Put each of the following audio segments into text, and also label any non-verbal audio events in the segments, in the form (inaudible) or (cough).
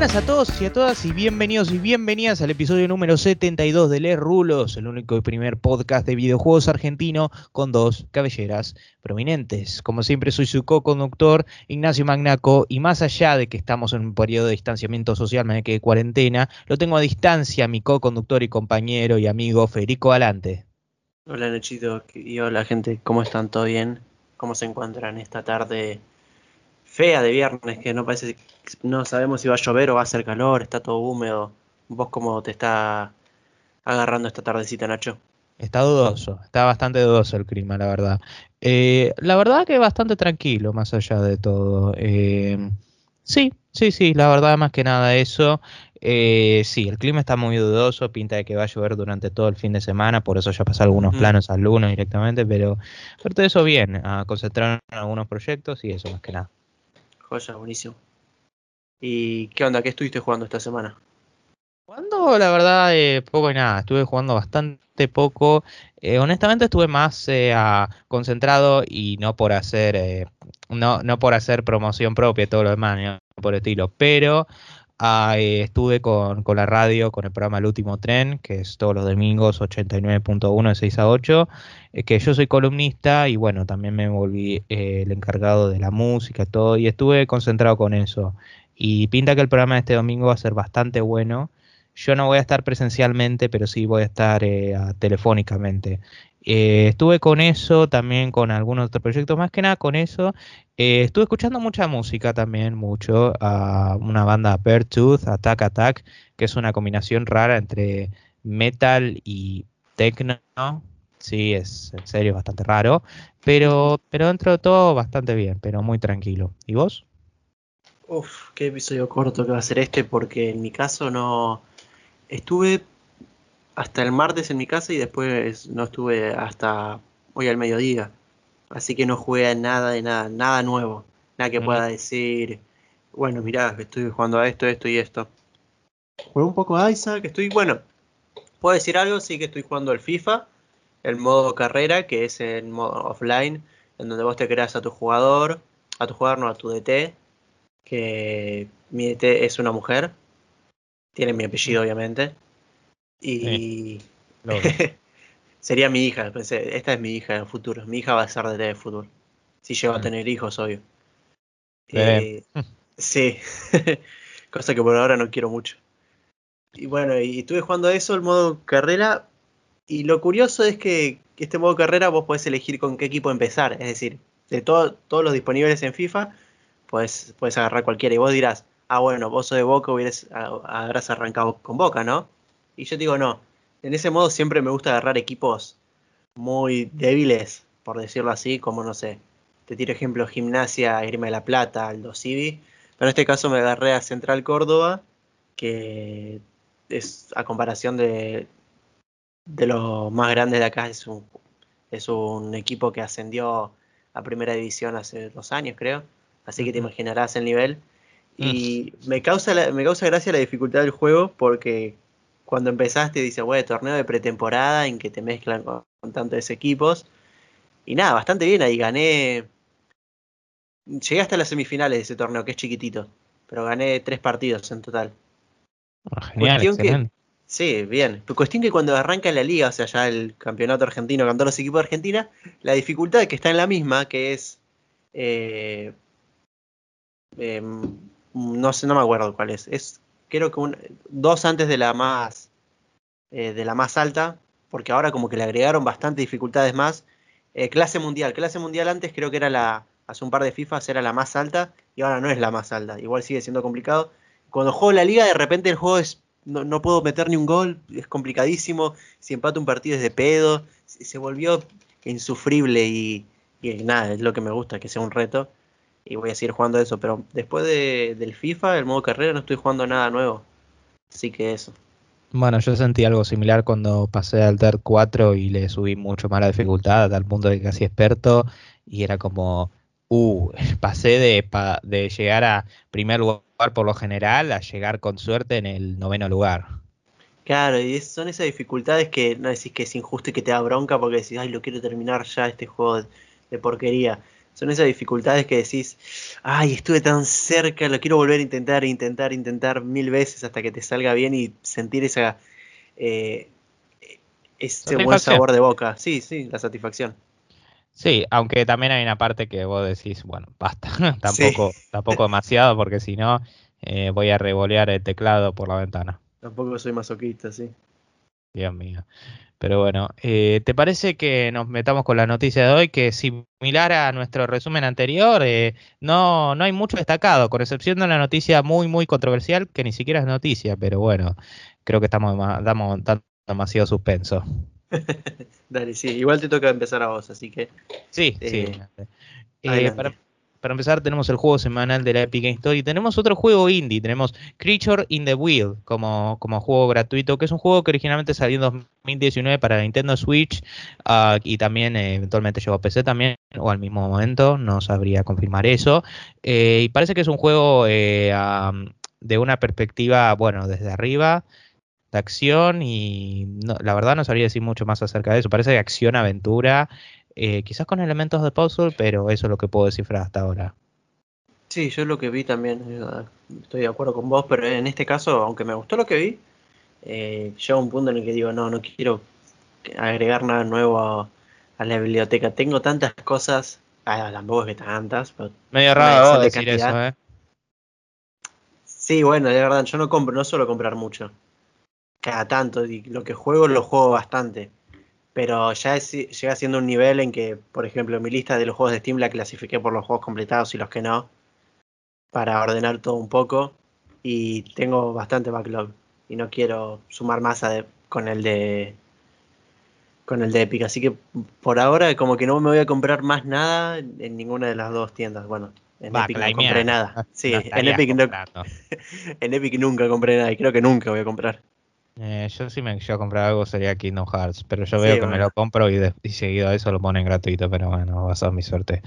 buenas a todos y a todas y bienvenidos y bienvenidas al episodio número 72 de Les Rulos, el único y primer podcast de videojuegos argentino con dos cabelleras prominentes. Como siempre soy su co-conductor Ignacio Magnaco y más allá de que estamos en un periodo de distanciamiento social, más que de cuarentena, lo tengo a distancia mi co-conductor y compañero y amigo Federico Alante. Hola Nachito y hola gente, ¿cómo están? ¿Todo bien? ¿Cómo se encuentran esta tarde fea de viernes que no parece no sabemos si va a llover o va a hacer calor, está todo húmedo. ¿Vos cómo te está agarrando esta tardecita, Nacho? Está dudoso, está bastante dudoso el clima, la verdad. Eh, la verdad que bastante tranquilo, más allá de todo. Eh, sí, sí, sí, la verdad más que nada eso. Eh, sí, el clima está muy dudoso, pinta de que va a llover durante todo el fin de semana, por eso ya pasé algunos planos al lunes directamente, pero por todo eso bien, a concentrar en algunos proyectos y eso más que nada. Joya, buenísimo. ¿Y qué onda? ¿Qué estuviste jugando esta semana? Jugando, la verdad, eh, poco y nada. Estuve jugando bastante poco. Eh, honestamente estuve más eh, concentrado y no por hacer no, no por hacer promoción propia y todo lo demás, no por estilo, pero estuve con, con, la radio, con el programa El Último Tren, que es todos los domingos 89.1 de 6 a 8, que yo soy columnista y bueno, también me volví el encargado de la música, todo, y estuve concentrado con eso. Y pinta que el programa de este domingo va a ser bastante bueno. Yo no voy a estar presencialmente, pero sí voy a estar eh, telefónicamente. Eh, estuve con eso, también con algunos otros proyectos, más que nada con eso. Eh, estuve escuchando mucha música también, mucho. a una banda Tooth, Attack Attack, que es una combinación rara entre metal y techno. Sí, es en serio bastante raro, pero, pero dentro de todo bastante bien, pero muy tranquilo. ¿Y vos? Uf, qué episodio corto que va a ser este, porque en mi caso no. Estuve hasta el martes en mi casa y después no estuve hasta hoy al mediodía. Así que no jugué a nada de nada, nada nuevo. Nada que pueda decir, bueno, mirá, estoy jugando a esto, esto y esto. Jugué un poco a Isaac, estoy, bueno, puedo decir algo, sí que estoy jugando al FIFA, el modo carrera, que es el modo offline, en donde vos te creas a tu jugador, a tu jugador, no a tu DT, que mi DT es una mujer, tiene mi apellido obviamente, y (laughs) sería mi hija, pensé, esta es mi hija en el futuro, mi hija va a ser DT de fútbol, si llego a mm. tener hijos, obvio. Eh, (laughs) sí, (laughs) cosa que por ahora no quiero mucho. Y bueno, y estuve jugando a eso, el modo carrera, y lo curioso es que este modo carrera vos podés elegir con qué equipo empezar, es decir, de todos los disponibles en FIFA, puedes, puedes agarrar cualquiera. Y vos dirás, ah, bueno, vos sos de Boca, hubieras, habrás arrancado con Boca, ¿no? Y yo digo, no. En ese modo siempre me gusta agarrar equipos muy débiles, por decirlo así, como no sé. Te tiro ejemplo Gimnasia, Irma de la Plata, Aldo Civi. Pero en este caso me agarré a Central Córdoba, que es a comparación de, de los más grandes de acá, es un, es un equipo que ascendió a primera división hace dos años, creo así que te imaginarás el nivel. Mm. Y me, causa me causa gracia la dificultad del juego porque cuando empezaste dice, bueno, torneo de pretemporada en que te mezclan con, tantos equipos. Y nada, bastante bien ahí, gané... Llegué hasta las semifinales de ese torneo, que es chiquitito, pero gané tres partidos en total. Ah, genial, sí, bien. cuestión que cuando arranca la liga, o sea, ya el campeonato argentino con todos los equipos de Argentina, la dificultad que está en la misma, que es eh, Em, no sé, no me acuerdo cuál es. Es creo que dos antes de la más eh, de la más alta, porque ahora como que le agregaron bastante dificultades más. Eh, clase mundial, clase mundial antes creo que era la hace un par de FIFAs era la más alta y ahora no es la más alta. Igual sigue siendo complicado. Cuando juego la liga de repente el juego es no, puedo meter ni un gol, es complicadísimo. Si empato un partido es de pedo. Se, volvió insufrible y, y nada, es lo que me gusta, que sea un reto y voy a seguir jugando eso. Pero después de, del FIFA, el modo carrera, no estoy jugando nada nuevo. Así que eso. Bueno, yo sentí algo similar cuando pasé al TER 4 y le subí mucho más la dificultad, a tal punto de que casi experto, y era como, uh, (laughs) pasé de, de llegar a primer lugar por lo general a llegar con suerte en el noveno lugar. Claro, y son esas dificultades que no decís que es injusto y que te da bronca porque decís, ay, lo quiero terminar ya este juego de porquería son esas dificultades que decís, ay, estuve tan cerca, lo quiero volver a intentar, intentar, intentar mil veces hasta que te salga bien y sentir esa eh, ese buen sabor de boca. Sí, sí, la satisfacción. Sí, aunque también hay una parte que vos decís, bueno, basta, (laughs) tampoco, tampoco demasiado, porque si no eh, voy a revolear el teclado por la ventana. Tampoco soy masoquista, sí. Dios mío. Pero bueno, eh, ¿te parece que nos metamos con la noticia de hoy? Que similar a nuestro resumen anterior, eh, no, no hay mucho destacado, con excepción de una noticia muy, muy controversial, que ni siquiera es noticia, pero bueno, creo que estamos damos demasiado suspenso. (laughs) Dale, sí, igual te toca empezar a vos, así que... Sí, sí. Eh, para empezar tenemos el juego semanal de la Epic Game Store y tenemos otro juego indie, tenemos Creature in the Wheel como, como juego gratuito, que es un juego que originalmente salió en 2019 para Nintendo Switch ah, y también eh, eventualmente llegó a PC también, o al mismo momento, no sabría confirmar eso. Eh, y parece que es un juego eh, de una perspectiva, bueno, desde arriba, de acción y la verdad no sabría decir mucho más acerca de eso, parece de acción-aventura. Eh, quizás con elementos de puzzle, pero eso es lo que puedo descifrar hasta ahora. Sí, yo lo que vi también, eh, estoy de acuerdo con vos, pero en este caso, aunque me gustó lo que vi, eh, llega un punto en el que digo, no, no quiero agregar nada nuevo a, la biblioteca. Tengo tantas cosas, ah, tampoco es que tantas, pero medio raro decir eso, ¿eh? Sí, bueno, de verdad, yo no compro, no suelo comprar mucho. Cada tanto, y lo que juego lo juego bastante pero ya llega siendo un nivel en que, por ejemplo, mi lista de los juegos de Steam la clasifiqué por los juegos completados y los que no, para ordenar todo un poco, y tengo bastante backlog, y no quiero sumar más con el de con el de Epic, así que por ahora como que no me voy a comprar más nada en ninguna de las dos tiendas, bueno, en Epic no compré nada. (laughs) Sí, en Epic, en Epic nunca compré nada y creo que nunca voy a comprar. Eh, yo si me quiero comprar algo sería Kingdom Hearts, pero yo veo que me lo compro y, seguido a eso lo ponen gratuito, pero bueno, va a ser mi suerte.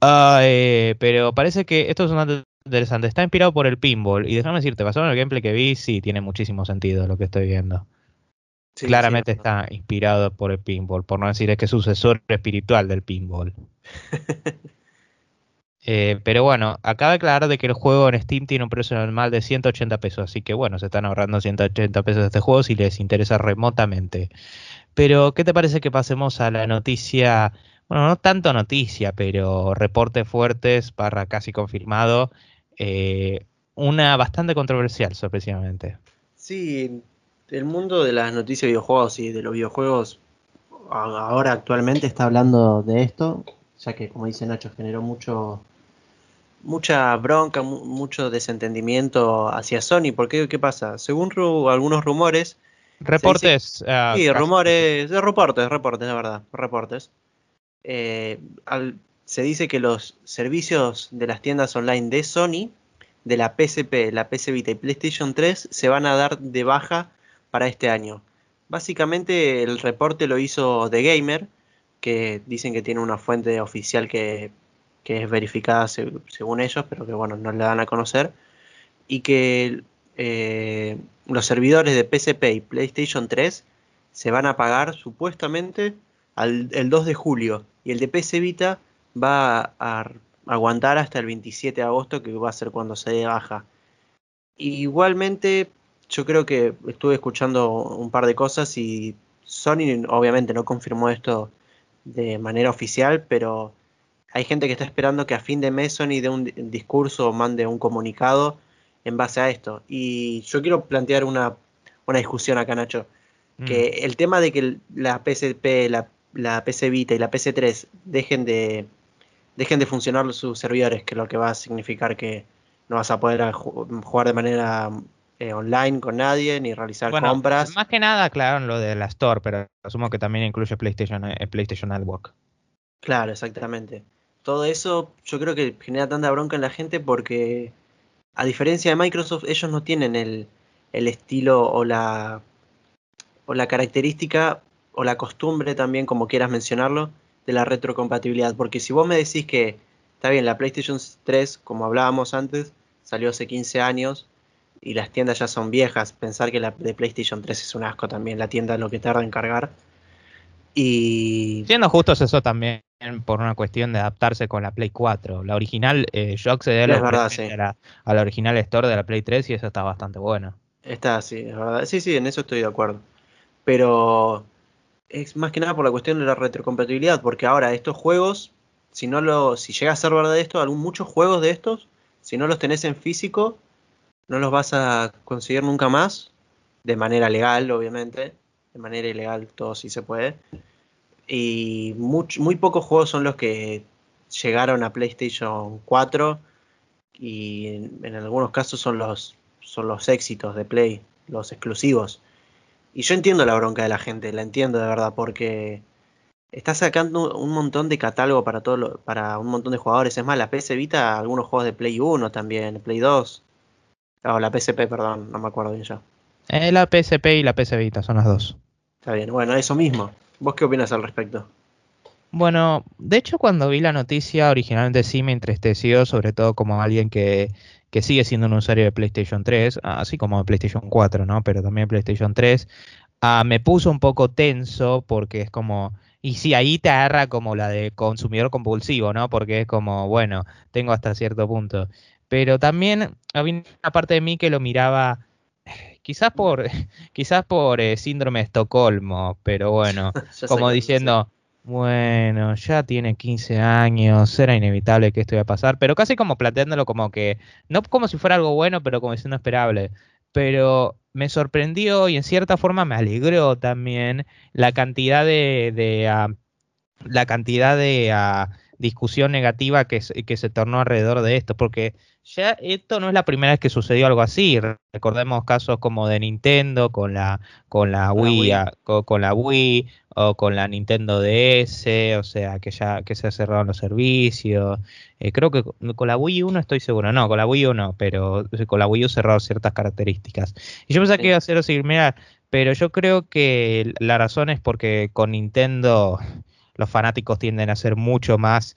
Ah, eh, pero parece que esto es un interesante, está inspirado por el pinball y déjame decirte, basado en el gameplay que vi, sí, tiene muchísimo sentido lo que estoy viendo. Claramente está inspirado por el pinball, por no decir es que es sucesor espiritual del pinball. (laughs) Eh, pero bueno, acaba de aclarar de que el juego en Steam tiene un precio normal de 180 pesos, así que bueno, se están ahorrando 180 pesos de este juego si les interesa remotamente. Pero, ¿qué te parece que pasemos a la noticia? Bueno, no tanto noticia, pero reportes fuertes, barra casi confirmado. Eh, una bastante controversial, sorpresivamente. Sí, el mundo de las noticias de videojuegos y de los videojuegos ahora actualmente está hablando de esto, ya que como dice Nacho generó mucho mucha bronca, mucho desentendimiento hacia Sony. porque qué? pasa? Según algunos rumores. Reportes. Ah, sí, rumores, de reportes, reportes, de verdad, reportes. Eh, se dice que los servicios de las tiendas online de Sony, de la PSP, la PS Vita y PlayStation 3, se van a dar de baja para este año. Básicamente el reporte lo hizo The Gamer, que dicen que tiene una fuente oficial que que es verificada según ellos, pero que bueno, no le dan a conocer, y que eh, los servidores de PSP y PlayStation 3 se van a pagar supuestamente al, el 2 de julio, y el de PS Vita va a, aguantar hasta el 27 de agosto, que va a ser cuando se baja. Igualmente, yo creo que estuve escuchando un par de cosas y Sony obviamente no confirmó esto de manera oficial, pero hay gente que está esperando que a fin de mes Sony dé un discurso o mande un comunicado en base a esto. Y yo quiero plantear una, discusión acá, Nacho. Que mm. el tema de que la PSP, la, la PC Vita y la PC3 dejen de, dejen de funcionar sus servidores, que es lo que va a significar que no vas a poder jugar de manera eh, online con nadie ni realizar compras. Más que nada, claro, lo de la Store, pero asumo que también incluye PlayStation, eh, PlayStation Network. Claro, exactamente todo eso yo creo que genera tanta bronca en la gente porque a diferencia de Microsoft ellos no tienen el, estilo o la, o la característica o la costumbre también, como quieras mencionarlo, de la retrocompatibilidad. Porque si vos me decís que, está bien, la PlayStation 3, como hablábamos antes, salió hace 15 años y las tiendas ya son viejas, pensar que la de PlayStation 3 es un asco también, la tienda lo que tarda en cargar. Y Siendo justos, eso también por una cuestión de adaptarse con la Play 4. La original, eh, yo accedí a la, verdad, original- sí. a la- a la original Store de la Play 3 y eso está bastante bueno. Está así, es verdad. Sí, sí, en eso estoy de acuerdo. Pero es más que nada por la cuestión de la retrocompatibilidad, porque ahora estos juegos, si no lo, si llega a ser verdad esto, algún, muchos juegos de estos, si no los tenés en físico, no los vas a conseguir nunca más, de manera legal, obviamente, de manera ilegal, todo sí se puede. Y much- muy pocos juegos son los que llegaron a PlayStation 4 y en, en algunos casos son los, son los éxitos de Play, los exclusivos. Y yo entiendo la bronca de la gente, la entiendo de verdad, porque está sacando un montón de catálogo para todo lo- para un montón de jugadores. Es más, la PS Vita, algunos juegos de Play 1 también, Play 2. O la PSP, perdón, no me acuerdo bien ya. Eh, la PSP y la PS Vita son las dos. Está bien, bueno, eso mismo. ¿Vos qué opinas al respecto? Bueno, de hecho cuando vi la noticia originalmente sí me entristeció, sobre todo como alguien que, que sigue siendo un usuario de PlayStation 3, así como de PlayStation 4, ¿no? Pero también PlayStation 3. Ah, me puso un poco tenso porque es como, y sí, ahí te agarra como la de consumidor compulsivo, ¿no? Porque es como, bueno, tengo hasta cierto punto. Pero también había una parte de mí que lo miraba, quizás por, (laughs) quizás por eh, síndrome de Estocolmo, pero bueno (laughs) como diciendo, bueno, ya tiene 15 años, era inevitable que esto iba a pasar, pero casi como planteándolo como que, no como si fuera algo bueno, pero como diciendo esperable. Pero me sorprendió y en cierta forma me alegró también la cantidad de, de, ah, la cantidad de ah, discusión negativa que, se- que se tornó alrededor de esto, porque ya esto no es la primera vez que sucedió algo así. Recordemos casos como de Nintendo con la con la Wii, Wii. co- con, la Wii o con la Nintendo DS, o sea, que ya que se cerraron los servicios. Eh, creo que con la Wii U no estoy seguro, no, con la Wii U no, pero con la Wii U cerraron ciertas características. Y yo pensé Sí. que iba a ser así, similar, pero yo creo que la razón es porque con Nintendo los fanáticos tienden a ser mucho más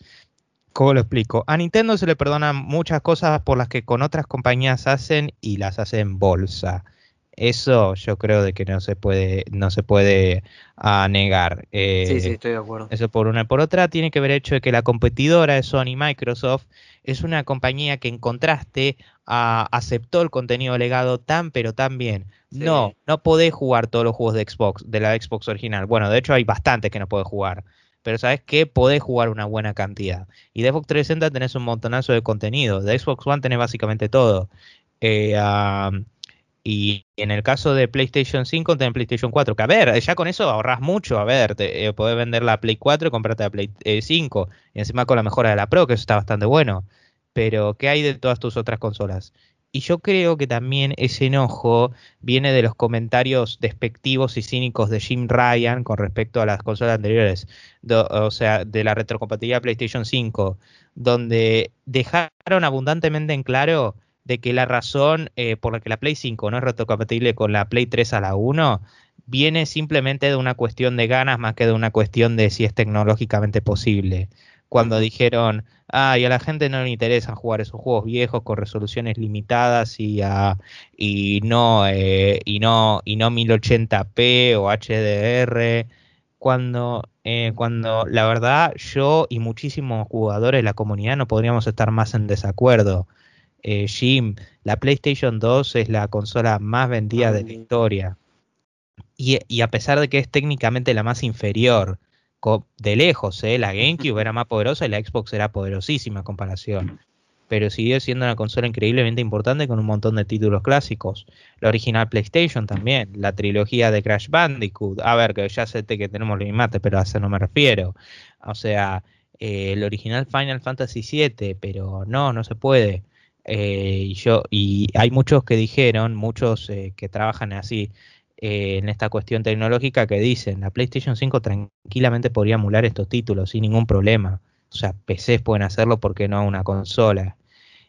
¿Cómo lo explico? A Nintendo se le perdonan muchas cosas por las que con otras compañías hacen y las hacen en bolsa. Eso yo creo de que no se puede, no se puede ah, negar. Eh, Sí, sí, estoy de acuerdo. eso por una. Por otra, tiene que ver el hecho de que la competidora de Sony, Microsoft, es una compañía que en contraste ah, aceptó el contenido legado tan pero tan bien. Sí. No, no podés jugar todos los juegos de Xbox, de la Xbox original. Bueno, de hecho hay bastantes que no podés jugar. Pero sabes que podés jugar una buena cantidad. Y de Xbox 360 tenés un montonazo de contenido. De Xbox One tenés básicamente todo. Eh, y en el caso de PlayStation 5 tenés PlayStation 4. Que a ver, ya con eso ahorras mucho. A ver, te, eh, podés vender la Play 4 y comprarte la Play eh, 5. Y encima con la mejora de la Pro, que eso está bastante bueno. Pero, ¿qué hay de todas tus otras consolas? Y yo creo que también ese enojo viene de los comentarios despectivos y cínicos de Jim Ryan con respecto a las consolas anteriores, o sea, de la retrocompatibilidad PlayStation 5, donde dejaron abundantemente en claro de que la razón eh, por la que la Play 5 no es retrocompatible con la Play 3 a la 1 viene simplemente de una cuestión de ganas más que de una cuestión de si es tecnológicamente posible. Cuando dijeron, ay, a la gente no le interesa jugar esos juegos viejos con resoluciones limitadas y, a- y no eh, y no y no 1080p o HDR cuando eh, cuando la verdad yo y muchísimos jugadores de la comunidad no podríamos estar más en desacuerdo. Eh, Jim, la PlayStation 2 es la consola más vendida de la historia. Y, y a pesar de que es técnicamente la más inferior, de lejos, ¿eh? la (laughs) GameCube era más poderosa y la Xbox era poderosísima en comparación. Pero siguió siendo una consola increíblemente importante con un montón de títulos clásicos. La original PlayStation también, la trilogía de Crash Bandicoot. A ver, que ya sé que tenemos los mates, pero a eso no me refiero. O sea, eh, el original Final Fantasy VII, pero no, no se puede. Eh, y yo y hay muchos que dijeron, muchos eh, que trabajan así eh, en esta cuestión tecnológica que dicen la PlayStation 5 tranquilamente podría emular estos títulos sin ningún problema. O sea, PCs pueden hacerlo porque no una consola.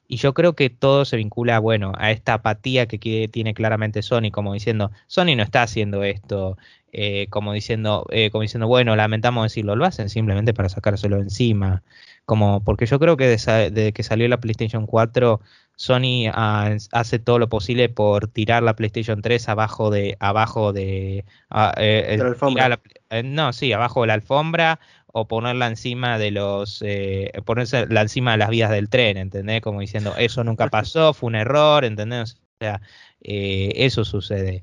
Y yo creo que todo se vincula, bueno, a esta apatía que tiene claramente Sony, como diciendo, Sony no está haciendo esto, eh, como diciendo, eh, como diciendo, bueno, lamentamos decirlo, lo hacen simplemente para sacárselo encima. como porque yo creo que desde, que salió la PlayStation 4 Sony hace todo lo posible por tirar la PlayStation 3 abajo de abajo de, eh, eh, no sí abajo de la alfombra o ponerla encima de los eh, ponerse la encima de las vías del tren ¿entendés? como diciendo eso nunca (laughs) pasó fue un error ¿entendés? o sea eso sucede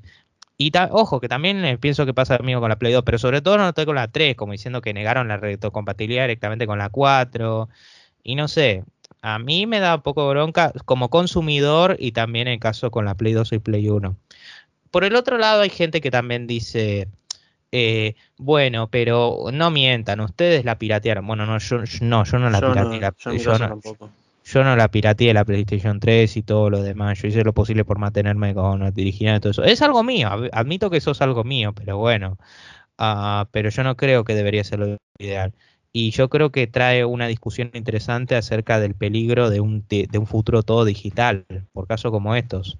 y ojo, que también pienso que pasa lo mismo con la Play 2, pero sobre todo no noté con la 3, como diciendo que negaron la retrocompatibilidad directamente con la 4. Y no sé, a mí me da un poco bronca como consumidor y también en caso con la Play 2 y Play 1. Por el otro lado hay gente que también dice, eh, bueno, pero no mientan, ustedes la piratearon. Bueno, no, yo no, yo no la pirateé. la, yo, no, yo no la pirateé la PlayStation 3 y todo lo demás. Yo hice lo posible por mantenerme con la original y todo eso. Es algo mío, admito que eso es algo mío, pero bueno. Ah, pero yo no creo que debería ser lo ideal. Y yo creo que trae una discusión interesante acerca del peligro de un, de, un futuro todo digital, por casos como estos.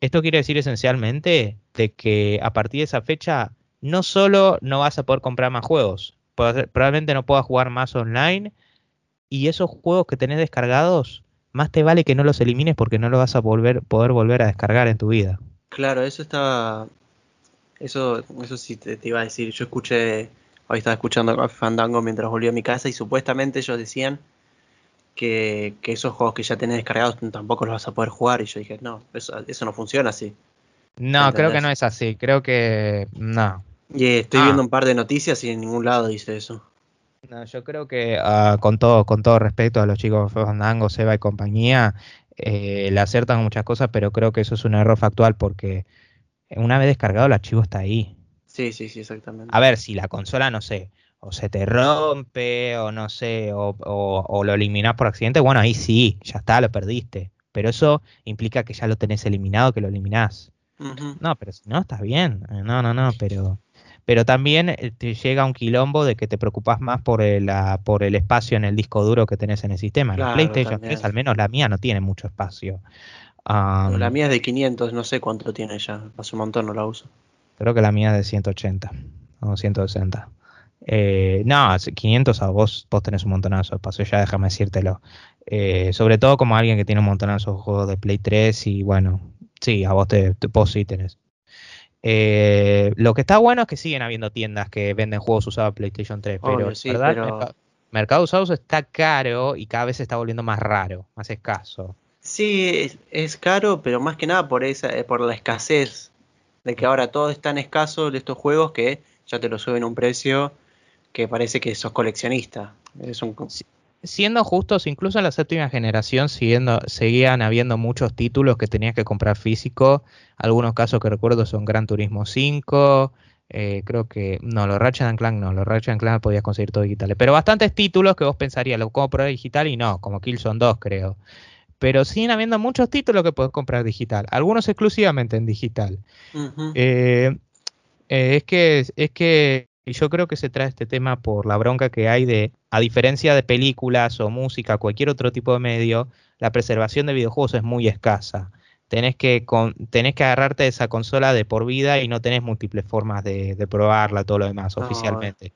Esto quiere decir esencialmente de que a partir de esa fecha no solo no vas a poder comprar más juegos, probablemente no puedas jugar más online, y esos juegos que tenés descargados, más te vale que no los elimines porque no los vas a volver, poder volver a descargar en tu vida. Claro, eso estaba. Eso, eso sí te, iba a decir. Yo escuché. Hoy estaba escuchando Fandango mientras volví a mi casa y supuestamente ellos decían que, esos juegos que ya tenés descargados tampoco los vas a poder jugar. Y yo dije, no, eso, eso no funciona así. No, creo que no es así. Creo que. No. Y estoy ah. viendo un par de noticias y en ningún lado dice eso. No, yo creo que uh, con todo con todo respeto a los chicos Fandango, Seba y compañía, eh, le acertan muchas cosas, pero creo que eso es un error factual porque una vez descargado el archivo está ahí. Sí, sí, sí, exactamente. A ver, si la consola, no sé, o se te rompe, o no sé, o, o, lo eliminás por accidente, bueno, ahí sí, ya está, lo perdiste. Pero eso implica que ya lo tenés eliminado, que lo eliminás. No, pero si no, estás bien. No, no, no, pero pero también eh, te llega un quilombo de que te preocupas más por el, por el espacio en el disco duro que tenés en el sistema. la PlayStation 3, al menos la mía, no tiene mucho espacio. la mía es de 500, no sé cuánto tiene ya. Hace un montón no la uso. Creo que la mía es de 180 o 160. Eh, no, 500 a vos, vos tenés un montonazo de espacio, ya déjame decírtelo. Eh, sobre todo como alguien que tiene un montonazo de juegos de Play 3 y bueno, sí, a vos, te, vos sí tenés. Eh, lo que está bueno es que siguen habiendo tiendas que venden juegos usados de PlayStation 3, pero, ¿verdad? Mercado, usados está caro y cada vez se está volviendo más raro, más escaso. Sí, es, caro, pero más que nada por esa, eh, por la escasez de que ahora todo es tan escaso de estos juegos que ya te lo suben a un precio que parece que sos coleccionista. Siendo justos, incluso en la séptima generación siguiendo, seguían habiendo muchos títulos que tenías que comprar físico. Algunos casos que recuerdo son Gran Turismo 5. Eh, creo que no, los Ratchet Clank no, los Ratchet Clank podías conseguir todo digitales. Pero bastantes títulos que vos pensarías, lo compro digital y no, como Killzone 2 creo. Pero siguen habiendo muchos títulos que puedes comprar digital, algunos exclusivamente en digital. Eh, eh, es que es que y yo creo que se trae este tema por la bronca que hay de, a diferencia de películas o música, cualquier otro tipo de medio, la preservación de videojuegos es muy escasa. Tenés que, tenés que agarrarte de esa consola de por vida y no tenés múltiples formas de, probarla, todo lo demás, oficialmente.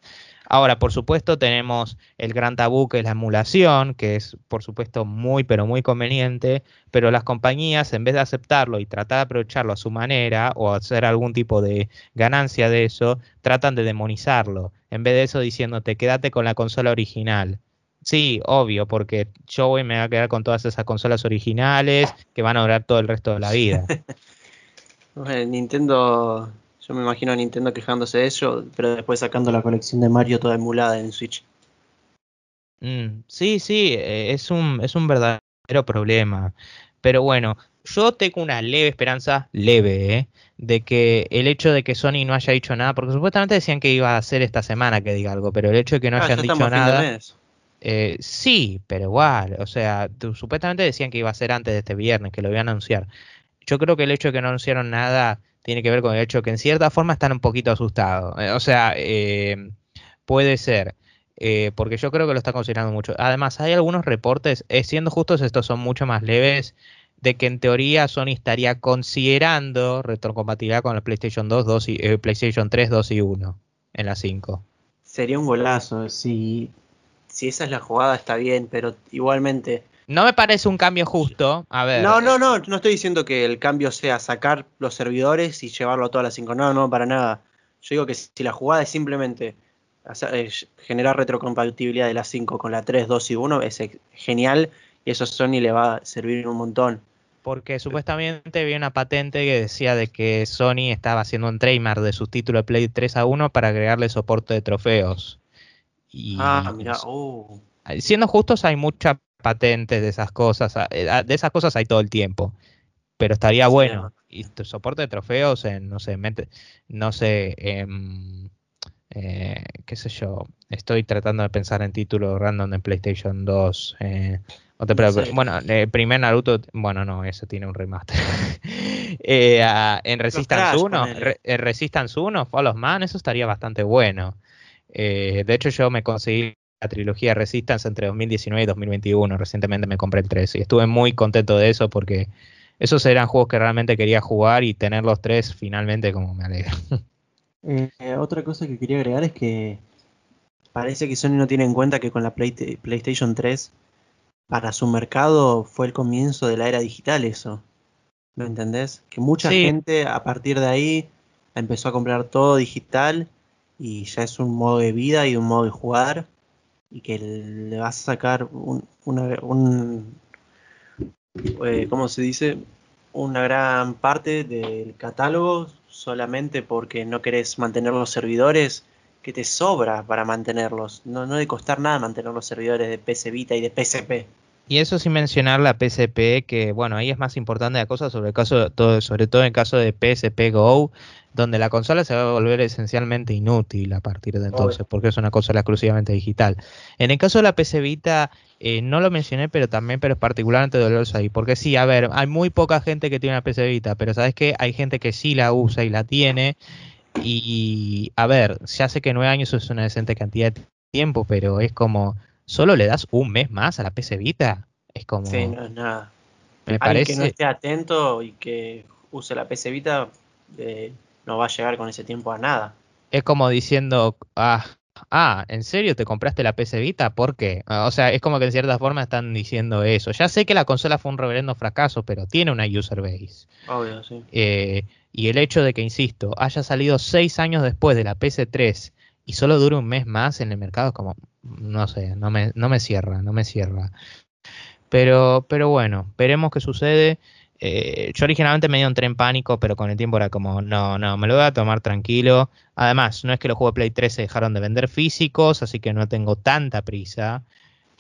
Ahora, por supuesto, tenemos el gran tabú que es la emulación, que es, por supuesto, muy, pero muy conveniente, pero las compañías, en vez de aceptarlo y tratar de aprovecharlo a su manera o hacer algún tipo de ganancia de eso, tratan de demonizarlo. En vez de eso, diciéndote, quédate con la consola original. Sí, obvio, porque yo voy me voy a quedar con todas esas consolas originales que van a durar todo el resto de la vida. (laughs) Nintendo yo me imagino a Nintendo quejándose de eso, pero después sacando la colección de Mario toda emulada en Switch. Mm, sí, sí, eh, es un, es un verdadero problema. Pero bueno, yo tengo una leve esperanza, leve, ¿eh? de que el hecho de que Sony no haya dicho nada, porque supuestamente decían que iba a hacer esta semana que diga algo, pero el hecho de que no ah, hayan dicho nada. Eh, sí, pero igual, o sea, supuestamente decían que iba a ser antes de este viernes, que lo iban a anunciar. Yo creo que el hecho de que no anunciaron nada tiene que ver con el hecho que en cierta forma están un poquito asustados. Eh, o sea, eh, puede ser. Eh, porque yo creo que lo está considerando mucho. Además, hay algunos reportes, siendo justos, estos son mucho más leves, de que en teoría Sony estaría considerando retrocompatibilidad con el PlayStation 2, 2 y, PlayStation 3, 2 y 1 en la 5. Sería un golazo si, si esa es la jugada está bien, pero igualmente... No me parece un cambio justo. A ver. No, no, no, no estoy diciendo que el cambio sea sacar los servidores y llevarlo a todas las 5. No, no, para nada. Yo digo que si la jugada es simplemente eh, generar retrocompatibilidad de la 5 con la 3, 2 y 1, es genial y eso a Sony le va a servir un montón. Porque supuestamente había una patente que decía de que Sony estaba haciendo un trademark de su título de Play 3 a 1 para agregarle soporte de trofeos. Ah, mira, oh. Siendo justos, hay muchas patentes de esas cosas. Eh, de esas cosas hay todo el tiempo. Pero estaría bueno. Y soporte de trofeos en, no sé, no sé, en, eh, qué sé yo. Estoy tratando de pensar en títulos random de PlayStation 2. Eh, bueno, el primer Naruto, bueno, no, ese tiene un remaster. (laughs) eh, en Resistance 1, en Resistance 1, Fall of Man, eso estaría bastante bueno. Eh, de hecho, yo me conseguí la trilogía Resistance entre 2019 y 2021. Recientemente me compré el 3 y estuve muy contento de eso porque esos eran juegos que realmente quería jugar y tener los tres finalmente como me alegra. Eh, otra cosa que quería agregar es que parece que Sony no tiene en cuenta que con la PlayStation 3 para su mercado fue el comienzo de la era digital eso. ¿Me entendés? Que mucha gente a partir de ahí empezó a comprar todo digital y ya es un modo de vida y un modo de jugar y que le vas a sacar un, una, un eh, ¿cómo se dice? Una gran parte del catálogo solamente porque no querés mantener los servidores que te sobra para mantenerlos. No, no de costar nada mantener los servidores de PC Vita y de PSP. Y eso sin mencionar la PSP, que bueno, ahí es más importante la cosa, sobre, el caso, todo, sobre todo en el caso de PSP Go, donde la consola se va a volver esencialmente inútil a partir de entonces, porque es una consola exclusivamente digital. En el caso de la PC Vita, eh, no lo mencioné, pero también, pero es particularmente doloroso ahí, porque sí, a ver, hay muy poca gente que tiene una PC Vita, pero sabes que hay gente que sí la usa y la tiene, y a ver, ya sé que nueve años es una decente cantidad de tiempo, pero es como, solo le das un mes más a la PC Vita, es como... Sí, no es nada. Me parece... que no esté atento y que use la PC Vita... Eh, no va a llegar con ese tiempo a nada. Es como diciendo, ah, ah, ¿en serio te compraste la PC Vita? ¿Por qué? Ah, o sea, es como que en cierta forma están diciendo eso. Ya sé que la consola fue un reverendo fracaso, pero tiene una user base. Obvio, sí. Eh, y el hecho de que, insisto, haya salido seis años después de la PC3 y solo dure un mes más en el mercado, como, no sé, no me, no me cierra, no me cierra. Pero, pero bueno, veremos qué sucede. Eh, yo originalmente me dio un tren pánico, pero con el tiempo era como, no, no, me lo voy a tomar tranquilo. Además, no es que los juegos Play 3 se dejaron de vender físicos, así que no tengo tanta prisa.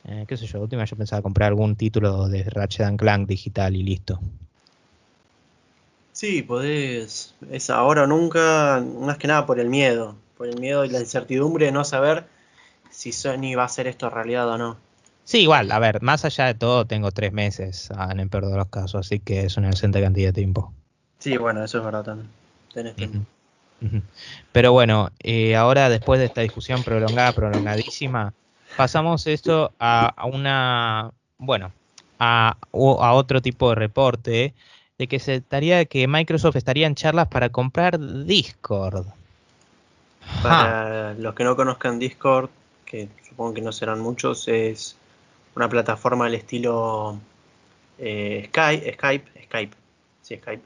Eh, qué sé yo, última yo pensaba comprar algún título de Ratchet Clank digital y listo. Sí, podés, es ahora o nunca, más que nada por el miedo, por el miedo y la incertidumbre de no saber si Sony va a hacer esto realidad o no. Sí, igual, a ver, más allá de todo, tengo tres meses en el peor de los casos, así que es una excelente cantidad de tiempo. Sí, bueno, eso es verdad también. Tenés tiempo. Pero bueno, eh, ahora después de esta discusión prolongada, prolongadísima, pasamos esto a, una, bueno, a, a, otro tipo de reporte de que se estaría que Microsoft estaría en charlas para comprar Discord. Para los que no conozcan Discord, que supongo que no serán muchos, es una plataforma del estilo eh, Skype, Skype, Skype, sí, Skype,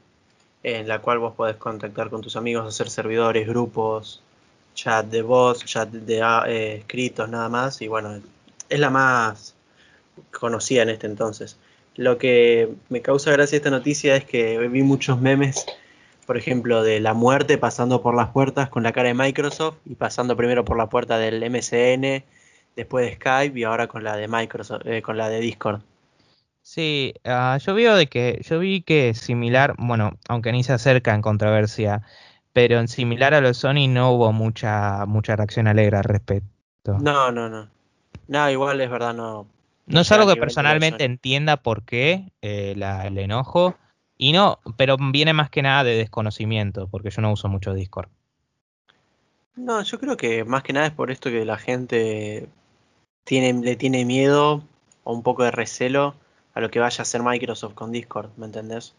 en la cual vos podés contactar con tus amigos, hacer servidores, grupos, chat de voz, chat de ah, eh, escritos, nada más, y bueno, es la más conocida en este entonces. Lo que me causa gracia esta noticia es que vi muchos memes, por ejemplo, de la muerte pasando por las puertas con la cara de Microsoft y pasando primero por la puerta del MCN después de Skype y ahora con la de Microsoft, eh, con la de Discord. Sí, ah, yo veo de que yo vi que similar, bueno, aunque ni se acerca en controversia, pero en similar a los Sony no hubo mucha mucha reacción alegre al respecto. No, no, no. No, igual es verdad, no. No es algo que personalmente entienda por qué eh, el enojo. Y no, pero viene más que nada de desconocimiento, porque yo no uso mucho Discord. No, yo creo que más que nada es por esto que la gente le tiene miedo o un poco de recelo a lo que vaya a hacer Microsoft con Discord, ¿me entendés?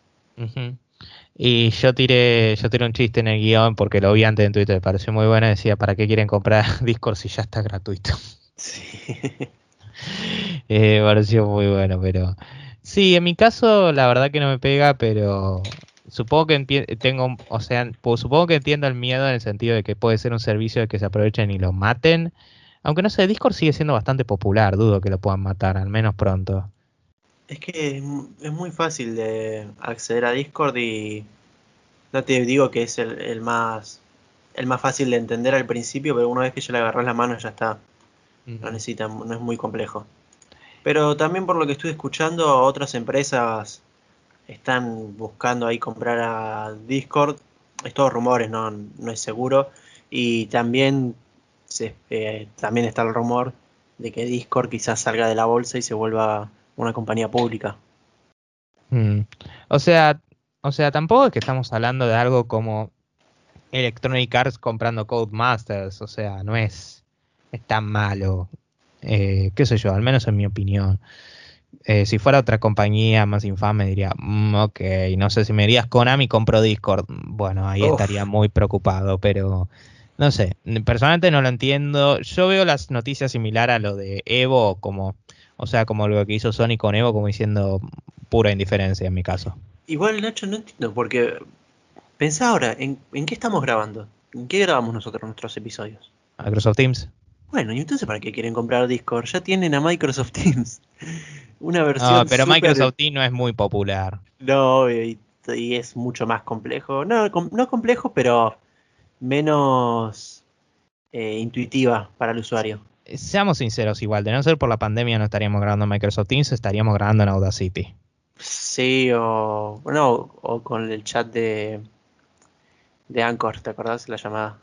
Y yo tiré, yo tiré un chiste en el guion porque lo vi antes en Twitter, me pareció muy bueno, decía, ¿para qué quieren comprar (laughs) Discord si ya está gratuito? (laughs) Sí. (laughs) eh, pareció muy bueno, pero sí, en mi caso la verdad que no me pega, pero supongo que tengo, o sea, pues, supongo que entiendo el miedo en el sentido de que puede ser un servicio de que se aprovechen y lo maten. Aunque no sé, Discord sigue siendo bastante popular, dudo que lo puedan matar, al menos pronto. Es que es, muy fácil de acceder a Discord y no te digo que es el, más el más fácil de entender al principio, pero una vez que ya le agarras la mano ya está. No necesita, no es muy complejo. Pero también por lo que estoy escuchando, otras empresas están buscando ahí comprar a Discord. Es todo rumores, no, no es seguro. Y también, se, eh, también está el rumor de que Discord quizás salga de la bolsa y se vuelva una compañía pública. Mm. O sea, o sea, tampoco es que estamos hablando de algo como Electronic Arts comprando Codemasters, o sea, no es, es tan malo. Eh, qué sé yo, al menos en mi opinión. Eh, si fuera otra compañía más infame diría, mm, ok, no sé si me dirías Konami compro Discord. Bueno, ahí estaría muy preocupado, pero no sé, personalmente no lo entiendo. Yo veo las noticias similar a lo de Evo como o sea, como lo que hizo Sony con Evo, como diciendo pura indiferencia en mi caso. Igual, Nacho, no entiendo, porque pensá ahora, ¿en, qué estamos grabando? ¿En qué grabamos nosotros nuestros episodios? Microsoft Teams. Bueno, ¿y entonces para qué quieren comprar Discord? Ya tienen a Microsoft Teams. (laughs) Una versión. No, pero Microsoft Teams no es muy popular. No, y, es mucho más complejo. No, no complejo, pero menos eh, intuitiva para el usuario seamos sinceros, igual, de no ser por la pandemia no estaríamos grabando en Microsoft Teams, estaríamos grabando en Audacity. Sí, o bueno, o con el chat de, de Anchor, ¿te acordás la llamada?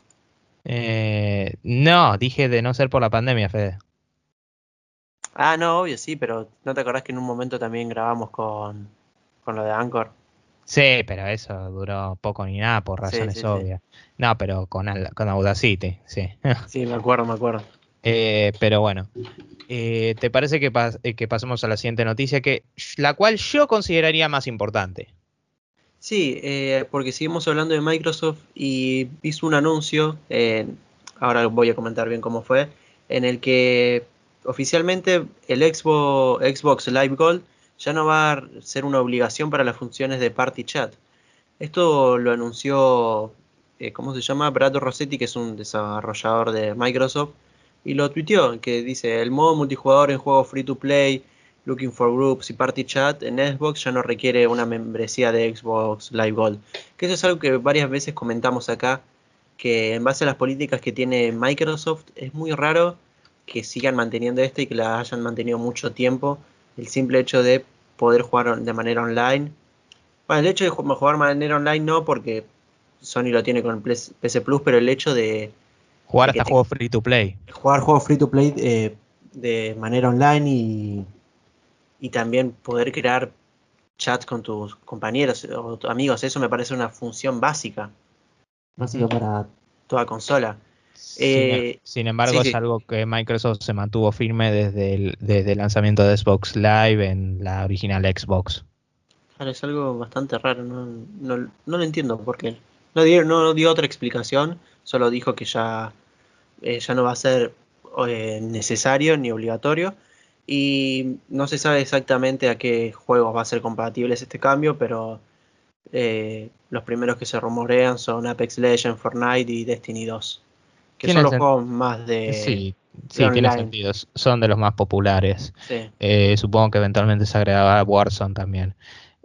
Eh, no, dije de no ser por la pandemia, Fede. Ah, no, obvio, sí, pero ¿no te acordás que en un momento también grabamos con, con lo de Anchor? Sí, pero eso duró poco ni nada por razones obvias. No, pero con, con Audacity, sí. (laughs) sí, me acuerdo, me acuerdo. Eh, pero bueno, eh, ¿te parece que, eh, que, pasemos a la siguiente noticia, que la cual yo consideraría más importante? Sí, porque seguimos hablando de Microsoft y hizo un anuncio, ahora voy a comentar bien cómo fue, en el que oficialmente el Xbox, Xbox Live Gold ya no va a ser una obligación para las funciones de Party Chat. Esto lo anunció, ¿cómo se llama? Brad Rossetti, que es un desarrollador de Microsoft y lo tuiteó, que dice, el modo multijugador en juegos free to play, Looking for Groups y Party Chat en Xbox ya no requiere una membresía de Xbox Live Gold. Que eso es algo que varias veces comentamos acá, que en base a las políticas que tiene Microsoft es muy raro que sigan manteniendo esto y que la hayan mantenido mucho tiempo. El simple hecho de poder jugar de manera online. Bueno, el hecho de jugar de manera online no, porque Sony lo tiene con PC Plus, pero el hecho de Jugar hasta juegos free to play. Jugar juegos free to play eh, de manera online y, y también poder crear chats con tus compañeros o amigos. Eso me parece una función básica. Básica para toda consola. Sin, eh, embargo, es algo que Microsoft se mantuvo firme desde el, desde el lanzamiento de Xbox Live en la original Xbox. Claro, es algo bastante raro, no, no, no lo entiendo por qué. No dio, no dio otra explicación, solo dijo que ya eh, ya no va a ser eh, necesario ni obligatorio. Y no se sabe exactamente a qué juegos va a ser compatible este cambio, pero los primeros que se rumorean son Apex Legends, Fortnite y Destiny 2. Que son los juegos más de. Sí, sí tiene sentido. Son de los más populares. supongo que eventualmente se agregaba Warzone también.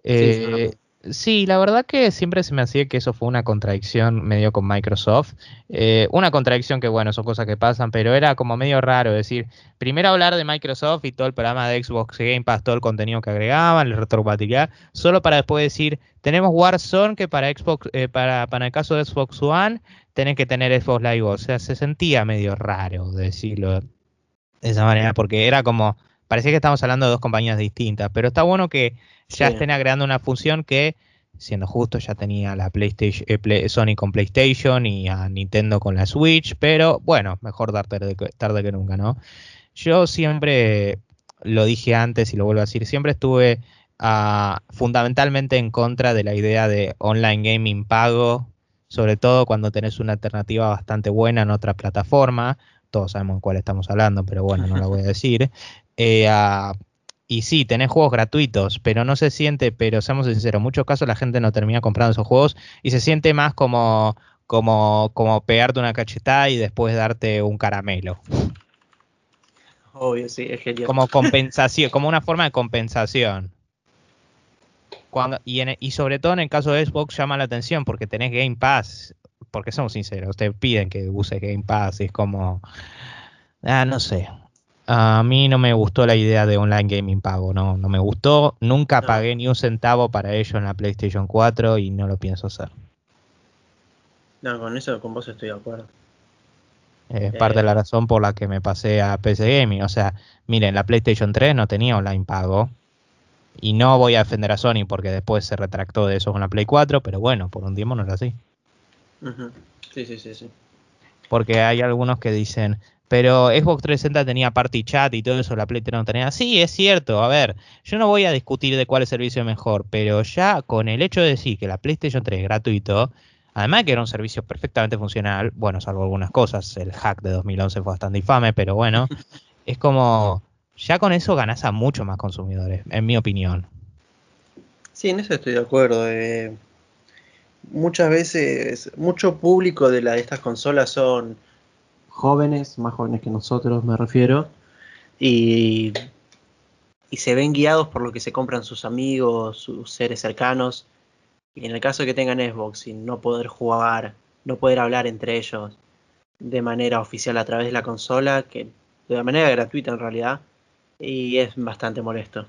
Sí, Sí, la verdad que siempre se me hacía que eso fue una contradicción medio con Microsoft. Eh, una contradicción que, bueno, son cosas que pasan, pero era como medio raro decir, primero hablar de Microsoft y todo el programa de Xbox Game Pass, todo el contenido que agregaban, la retrocompatibilidad, solo para después decir, tenemos Warzone que para Xbox, eh, para, para el caso de Xbox One, tenés que tener Xbox Live. O sea, se sentía medio raro decirlo de esa manera, porque era como, parecía que estamos hablando de dos compañías distintas, pero está bueno que ya estén agregando una función que, siendo justo, ya tenía la PlayStation, eh, Sony con PlayStation y a Nintendo con la Switch, pero bueno, mejor tarde, tarde que nunca, ¿no? Yo siempre, lo dije antes y lo vuelvo a decir, siempre estuve ah, fundamentalmente en contra de la idea de online gaming pago, sobre todo cuando tenés una alternativa bastante buena en otra plataforma. Todos sabemos en cuál estamos hablando, pero bueno, no la voy a (laughs) decir. Eh, y sí, tenés juegos gratuitos, pero no se siente, pero seamos sinceros, en muchos casos la gente no termina comprando esos juegos y se siente más como, como, como pegarte una cachetada y después darte un caramelo. Obvio, sí, es genial. Como compensación, (laughs) como una forma de compensación. Cuando, y, y sobre todo en el caso de Xbox llama la atención porque tenés Game Pass, porque somos sinceros, te piden que use Game Pass y es como, ah, no sé, a mí no me gustó la idea de online gaming pago, no, no me gustó. Nunca pagué ni un centavo para ello en la PlayStation 4 y no lo pienso hacer. No, con eso con vos estoy de acuerdo. Es parte de la eh. razón por la que me pasé a PC Gaming. O sea, miren, la PlayStation 3 no tenía online pago. Y no voy a defender a Sony porque después se retractó de eso con la Play 4, pero bueno, por un tiempo no era así. Sí, sí, sí, sí. Porque hay algunos que dicen, pero Xbox 360 tenía party chat y todo eso, la Play 3 no tenía. Sí, es cierto. A ver, yo no voy a discutir de cuál es el servicio mejor, pero ya con el hecho de decir que la PlayStation 3 es gratuito, además de que era un servicio perfectamente funcional, bueno, salvo algunas cosas, el hack de 2011 fue bastante infame, pero bueno, (laughs) es como, ya con eso ganas a muchos más consumidores, en mi opinión. Sí, en eso estoy de acuerdo. Eh, muchas veces, mucho público de, estas consolas son jóvenes, más jóvenes que nosotros me refiero, y, y se ven guiados por lo que se compran sus amigos, sus seres cercanos, y en el caso que tengan Xbox y no poder jugar, no poder hablar entre ellos de manera oficial a través de la consola, que de manera gratuita en realidad, y es bastante molesto.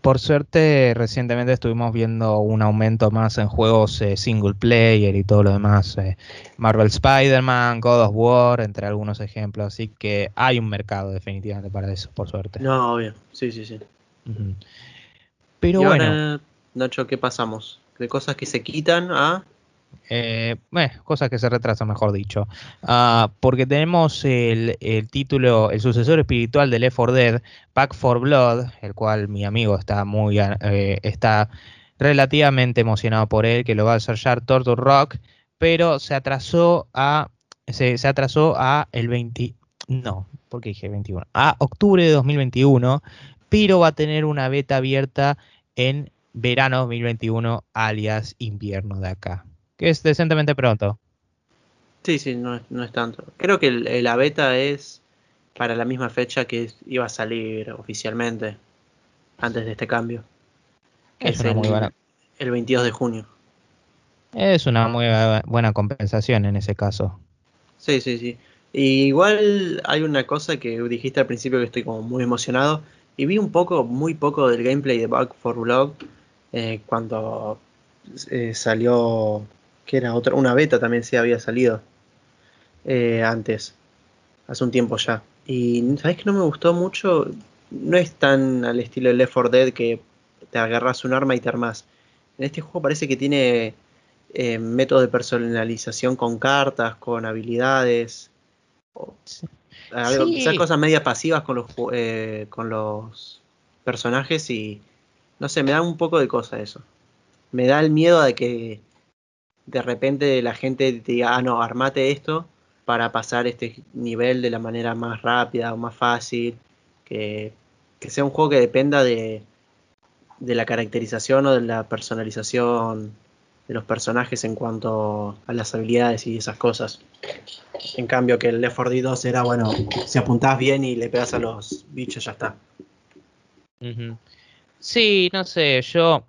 Por suerte, recientemente estuvimos viendo un aumento más en juegos eh, single player y todo lo demás. Eh, Marvel Spider-Man, God of War, entre algunos ejemplos. Así que hay un mercado definitivamente para eso, por suerte. No, obvio. Sí, sí, sí. Pero bueno. Nacho, ¿qué pasamos? De cosas que se quitan a eh, cosas que se retrasan, mejor dicho. Ah, porque tenemos el, título, el sucesor espiritual de Left 4 Dead, Pack for Blood, el cual mi amigo está muy eh, está relativamente emocionado por él, que lo va a desarrollar Torture Rock, pero se atrasó a se, se atrasó a el 20 no, porque dije 21, a octubre de 2021, pero va a tener una beta abierta en verano 2021, alias invierno de acá que es decentemente pronto. Sí, sí, no, es tanto. Creo que la beta es para la misma fecha que iba a salir oficialmente antes de este cambio. Es, una el, muy buena. El 22 de junio. Es una muy buena compensación en ese caso. Sí, sí, sí. igual hay una cosa que dijiste al principio que estoy como muy emocionado. Y vi un poco, muy poco del gameplay de Back for Blood eh, cuando eh, salió que era otra, una beta también sí había salido eh, antes, hace un tiempo ya. Y sabes que no me gustó mucho, no es tan al estilo de Left 4 Dead que te agarras un arma y te armas. En este juego parece que tiene eh, métodos de personalización con cartas, con habilidades. Quizás cosas media pasivas con los, eh, con los personajes y no sé, me da un poco de cosa eso. Me da el miedo de que de repente la gente te diga, ah, no, armate esto para pasar este nivel de la manera más rápida o más fácil, que, sea un juego que dependa de, de la caracterización o de la personalización de los personajes en cuanto a las habilidades y esas cosas. En cambio que el Left 4 Dead 2 era, bueno, si apuntás bien y le pegas a los bichos ya está. Sí, no sé, yo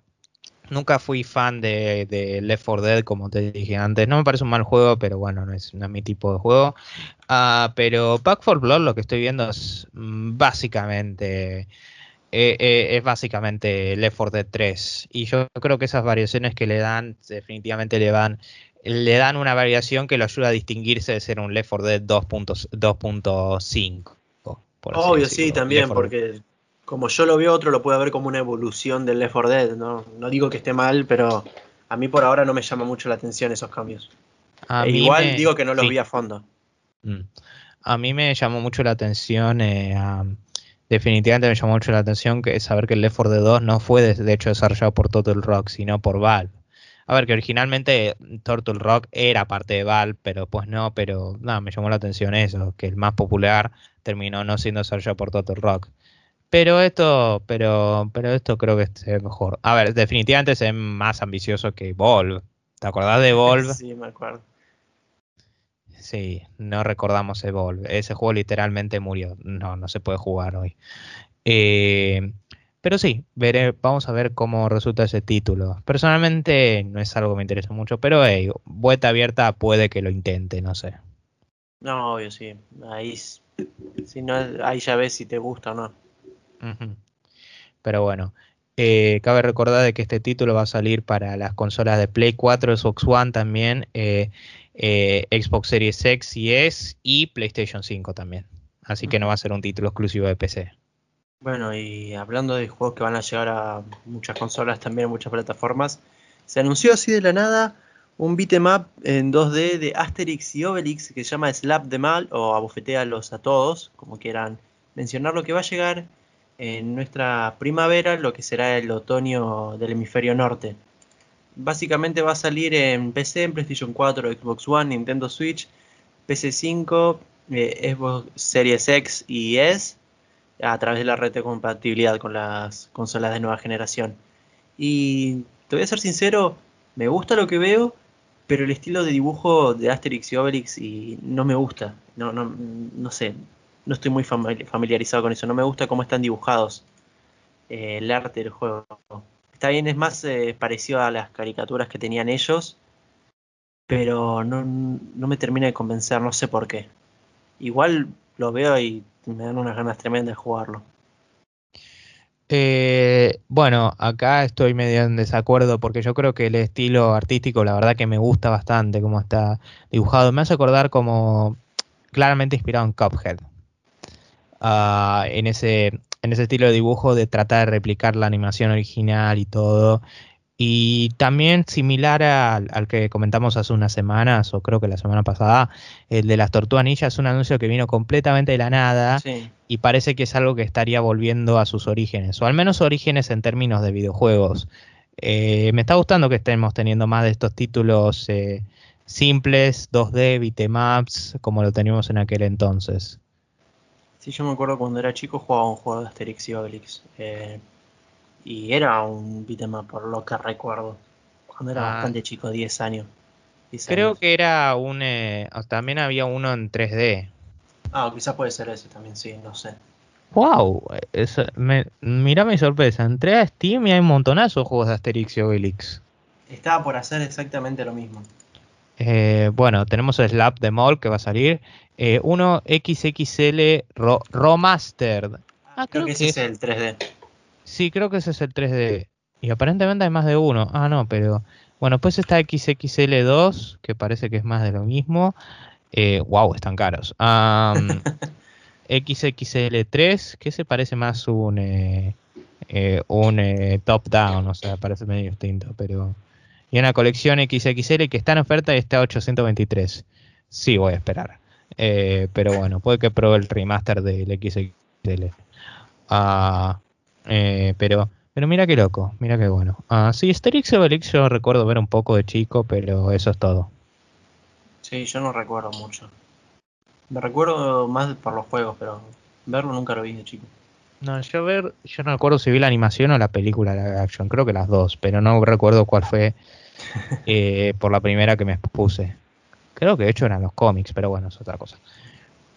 nunca fui fan de, Left 4 Dead, como te dije antes. No me parece un mal juego, pero bueno, no es, mi tipo de juego. Ah, pero Back 4 Blood lo que estoy viendo es mm, básicamente... Eh, eh, es básicamente Left 4 Dead 3 y yo creo que esas variaciones que le dan definitivamente le van le dan una variación que lo ayuda a distinguirse de ser un Left 4 Dead 2.5 Obvio, sí, también, porque como yo lo veo, otro lo puede ver como una evolución del Left 4 Dead. ¿no? no digo que esté mal, pero a mí por ahora no me llama mucho la atención esos cambios. E igual digo que no los vi a fondo. Mm. A mí me llamó mucho la atención, eh, definitivamente me llamó mucho la atención que saber que el Left 4 Dead 2 no fue de, hecho desarrollado por Total Rock, sino por Valve. A ver, que originalmente Turtle Rock era parte de Valve, pero pues no, pero nada, me llamó la atención eso, que el más popular terminó no siendo desarrollado por Turtle Rock. Pero esto, pero, pero esto creo que se ve mejor. A ver, definitivamente se ve más ambicioso que Volve. ¿Te acordás de Volve? (laughs) Sí, me acuerdo. Sí, no recordamos Evolve. Ese juego literalmente murió. No, no se puede jugar hoy. Eh, pero sí, veré, vamos a ver cómo resulta ese título. Personalmente no es algo que me interesa mucho, pero hey, vuelta abierta puede que lo intente, no sé. No, obvio, sí. Ahí, si no, ahí ya ves si te gusta o no. Pero bueno, eh, cabe recordar de que este título va a salir para las consolas de Play 4, Xbox One también, eh, eh, Xbox Series X y S y PlayStation 5 también. Así que no va a ser un título exclusivo de PC. Bueno, y hablando de juegos que van a llegar a muchas consolas también, a muchas plataformas, se anunció así de la nada un beat'em up en 2D de Asterix y Obelix que se llama Slap de Mal o Abofetealos a todos, como quieran mencionar lo que va a llegar en nuestra primavera, lo que será el otoño del hemisferio norte. Básicamente va a salir en PC, en PlayStation 4, Xbox One, Nintendo Switch, PC5, eh, Xbox Series X y S a través de la red de compatibilidad con las consolas de nueva generación. Y te voy a ser sincero, me gusta lo que veo, pero el estilo de dibujo de Asterix y Obelix y no me gusta. No, no, no sé, no estoy muy famili- familiarizado con eso. No me gusta cómo están dibujados eh, el arte del juego. Está bien, es más eh, parecido a las caricaturas que tenían ellos, pero no, no me termina de convencer, no sé por qué. Igual lo veo y me dan unas ganas tremendas de jugarlo. Eh, bueno, acá estoy medio en desacuerdo porque yo creo que el estilo artístico, la verdad que me gusta bastante cómo está dibujado. Me hace acordar como claramente inspirado en Cuphead. Ah, en ese, en ese estilo de dibujo de tratar de replicar la animación original y todo. Y también similar al, al que comentamos hace unas semanas, o creo que la semana pasada, el de las tortugas ninja es un anuncio que vino completamente de la nada Sí, y parece que es algo que estaría volviendo a sus orígenes, o al menos orígenes en términos de videojuegos. Eh, me está gustando que estemos teniendo más de estos títulos eh, simples, 2D, bitemaps, como lo teníamos en aquel entonces. Sí, yo me acuerdo cuando era chico jugaba un juego de Asterix y Obelix. eh, y era un beat'em up, por lo que recuerdo. Cuando era Ah. bastante chico, 10 años. 10 Creo años. que era un... eh, también había uno en 3D. Ah, quizás puede ser ese también, sí, no sé. ¡Wow! Me, mira mi sorpresa. Entré a Steam y hay un montonazo de juegos de Asterix y Obelix. Estaba por hacer exactamente lo mismo. Eh, bueno, tenemos el Slap de Mall que va a salir. Eh, uno XXL Ro- Remastered. Ah, Creo que ese es el 3D. Sí, creo que ese es el 3D. Y aparentemente hay más de uno. Ah, no, pero. Bueno, pues está XXL2, que parece que es más de lo mismo. Eh, wow, están caros. Am, (laughs) XXL3, que se parece más un. eh, eh, un eh, top-down, o sea, parece medio distinto, pero. Y una colección XXL que está en oferta y está a 823. Sí, voy a esperar. Eh, pero bueno, puede que pruebe el remaster del XXL. Ah. Eh, pero, pero mira qué loco, mira qué bueno. Ah, sí, Asterix Obelix yo recuerdo ver un poco de chico, pero eso es todo. Sí, yo no recuerdo mucho. Me recuerdo más por los juegos, pero verlo nunca lo vi de chico. No, yo ver, yo no recuerdo si vi la animación o la película de action, creo que las dos, pero no recuerdo cuál fue (laughs) eh, por la primera que me puse. Creo que de hecho eran los cómics, pero bueno, es otra cosa.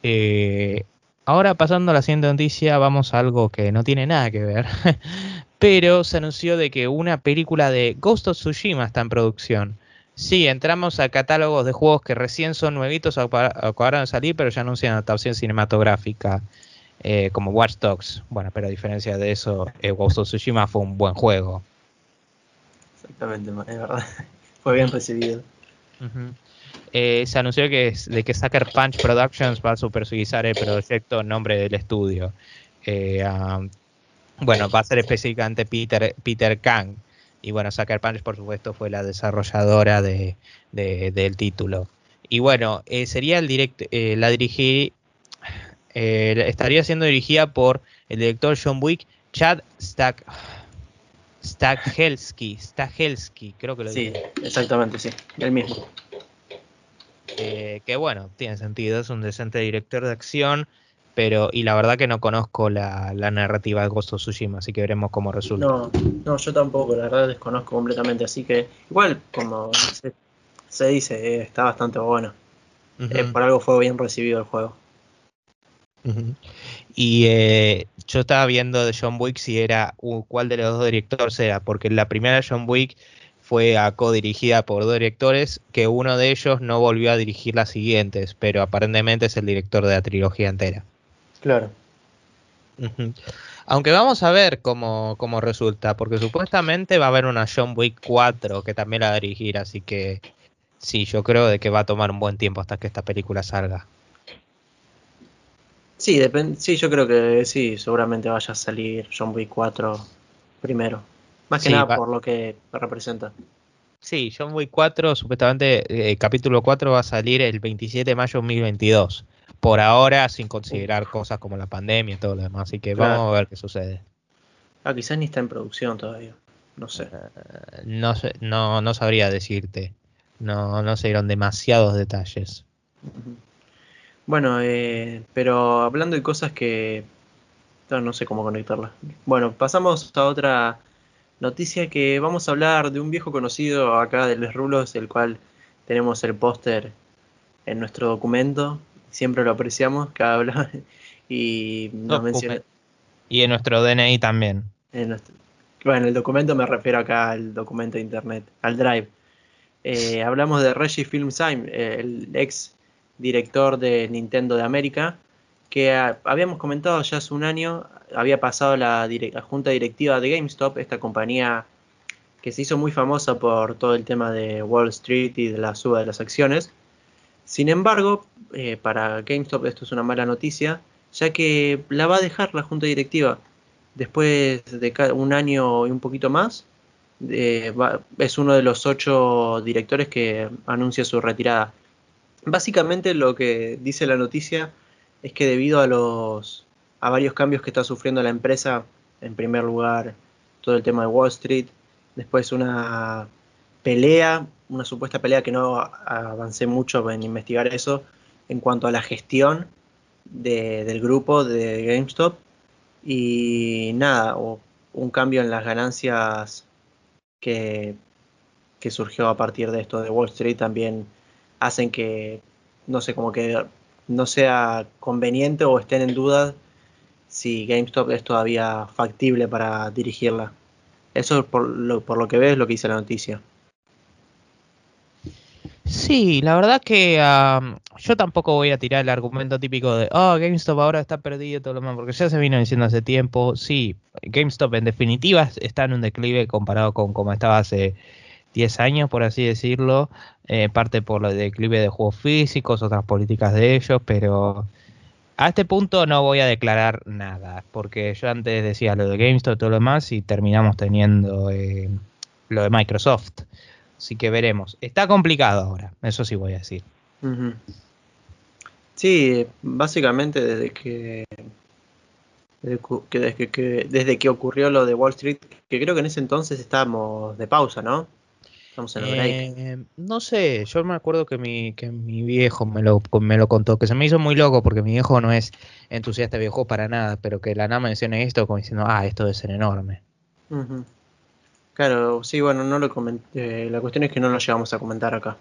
Eh, ahora pasando a la siguiente noticia, vamos a algo que no tiene nada que ver, (laughs) pero se anunció de que una película de Ghost of Tsushima está en producción. Sí, entramos a catálogos de juegos que recién son nuevitos, acaba- acabaron de salir, pero ya anuncian adaptación cinematográfica, eh, como Watch Dogs. Bueno, pero a diferencia de eso, Ghost of Tsushima fue un buen juego. Exactamente, es verdad. (laughs) Fue bien recibido. Eh, se anunció que de que Sucker Punch Productions va a supervisar el proyecto nombre del estudio. Eh, ah, bueno, va a ser específicamente Peter, Peter Kang. Y bueno, Sucker Punch, por supuesto, fue la desarrolladora de, de- del título. Y bueno, eh, sería el direct, la dirigir, estaría siendo dirigida por el director John Wick, Chad Stack, Stahelski, Stahelski, creo que lo Sí, dije. exactamente, sí. El mismo. Eh, que bueno, tiene sentido, es un decente director de acción, pero y la verdad que no conozco la, la narrativa de Ghost of Tsushima, así que veremos cómo resulta. No, no, yo tampoco, la verdad desconozco completamente, así que igual, como se, se dice, eh, está bastante bueno. Eh, por algo fue bien recibido el juego. Y eh, yo estaba viendo de John Wick si era uh, cuál de los dos directores era, porque la primera John Wick fue codirigida por dos directores, que uno de ellos no volvió a dirigir las siguientes, pero aparentemente es el director de la trilogía entera. Claro. Aunque vamos a ver cómo, cómo resulta, porque supuestamente va a haber una John Wick 4 que también la va a dirigir, así que sí, yo creo de que va a tomar un buen tiempo hasta que esta película salga. Sí, depende, sí, yo creo que sí, seguramente vaya a salir John Wick 4 primero. Más que Sí, nada por lo que representa. Sí, John Wick 4, supuestamente eh, capítulo 4 va a salir el 27 de mayo de 2022. Por ahora, sin considerar cosas como la pandemia y todo lo demás, así que Claro. vamos a ver qué sucede. Ah, quizás ni está en producción todavía. No sé. Eh, No, sé- no, no sabría decirte. No, no se dieron demasiados detalles. Ujú. Bueno, eh, pero hablando de cosas que no, no sé cómo conectarlas. Bueno, pasamos a otra noticia que vamos a hablar de un viejo conocido acá de Les Rulos, el cual tenemos el póster en nuestro documento. Siempre lo apreciamos cada habla (laughs) y nos menciona Y en nuestro DNI también. en nuestro- bueno, el documento me refiero acá al documento de internet, al Drive. Eh, (laughs) hablamos de Reggie Filmsheim, eh, el ex director de Nintendo de América, que habíamos comentado ya hace un año, había pasado la, la junta directiva de GameStop, esta compañía que se hizo muy famosa por todo el tema de Wall Street y de la suba de las acciones. Sin embargo, eh, para GameStop esto es una mala noticia, ya que la va a dejar la junta directiva después de un año y un poquito más. eh, es uno de los ocho directores que anuncia su retirada. Básicamente lo que dice la noticia es que debido a los a varios cambios que está sufriendo la empresa, en primer lugar todo el tema de Wall Street, después una pelea, una supuesta pelea que no avancé mucho en investigar eso en cuanto a la gestión de- del grupo de GameStop y nada, o un cambio en las ganancias que, que surgió a partir de esto de Wall Street también hacen que, no sé, como que no sea conveniente o estén en duda si GameStop es todavía factible para dirigirla. Eso por lo, por lo que veo es lo que dice la noticia. Sí, la verdad que am, yo tampoco voy a tirar el argumento típico de, oh, GameStop ahora está perdido todo lo demás, porque ya se vino diciendo hace tiempo. Sí, GameStop en definitiva es- está en un declive comparado con como estaba hace 10 años, por así decirlo. Eh, parte por el declive de juegos físicos, otras políticas de ellos, pero a este punto no voy a declarar nada, porque yo antes decía lo de GameStop y todo lo demás y terminamos teniendo eh, lo de Microsoft. Así que veremos. Está complicado ahora, eso sí voy a decir. Sí, básicamente desde que desde que desde que- desde que ocurrió lo de Wall Street, que creo que en ese entonces estábamos de pausa, ¿no? Estamos en el break. Eh, no sé, yo me acuerdo que mi, que mi viejo me lo, me lo contó, que se me hizo muy loco porque mi viejo no es entusiasta de videojuegos para nada, pero que la nada menciona esto como diciendo, ah, esto debe ser enorme. Claro, sí, bueno, no lo comenté. la cuestión es que no lo llegamos a comentar acá.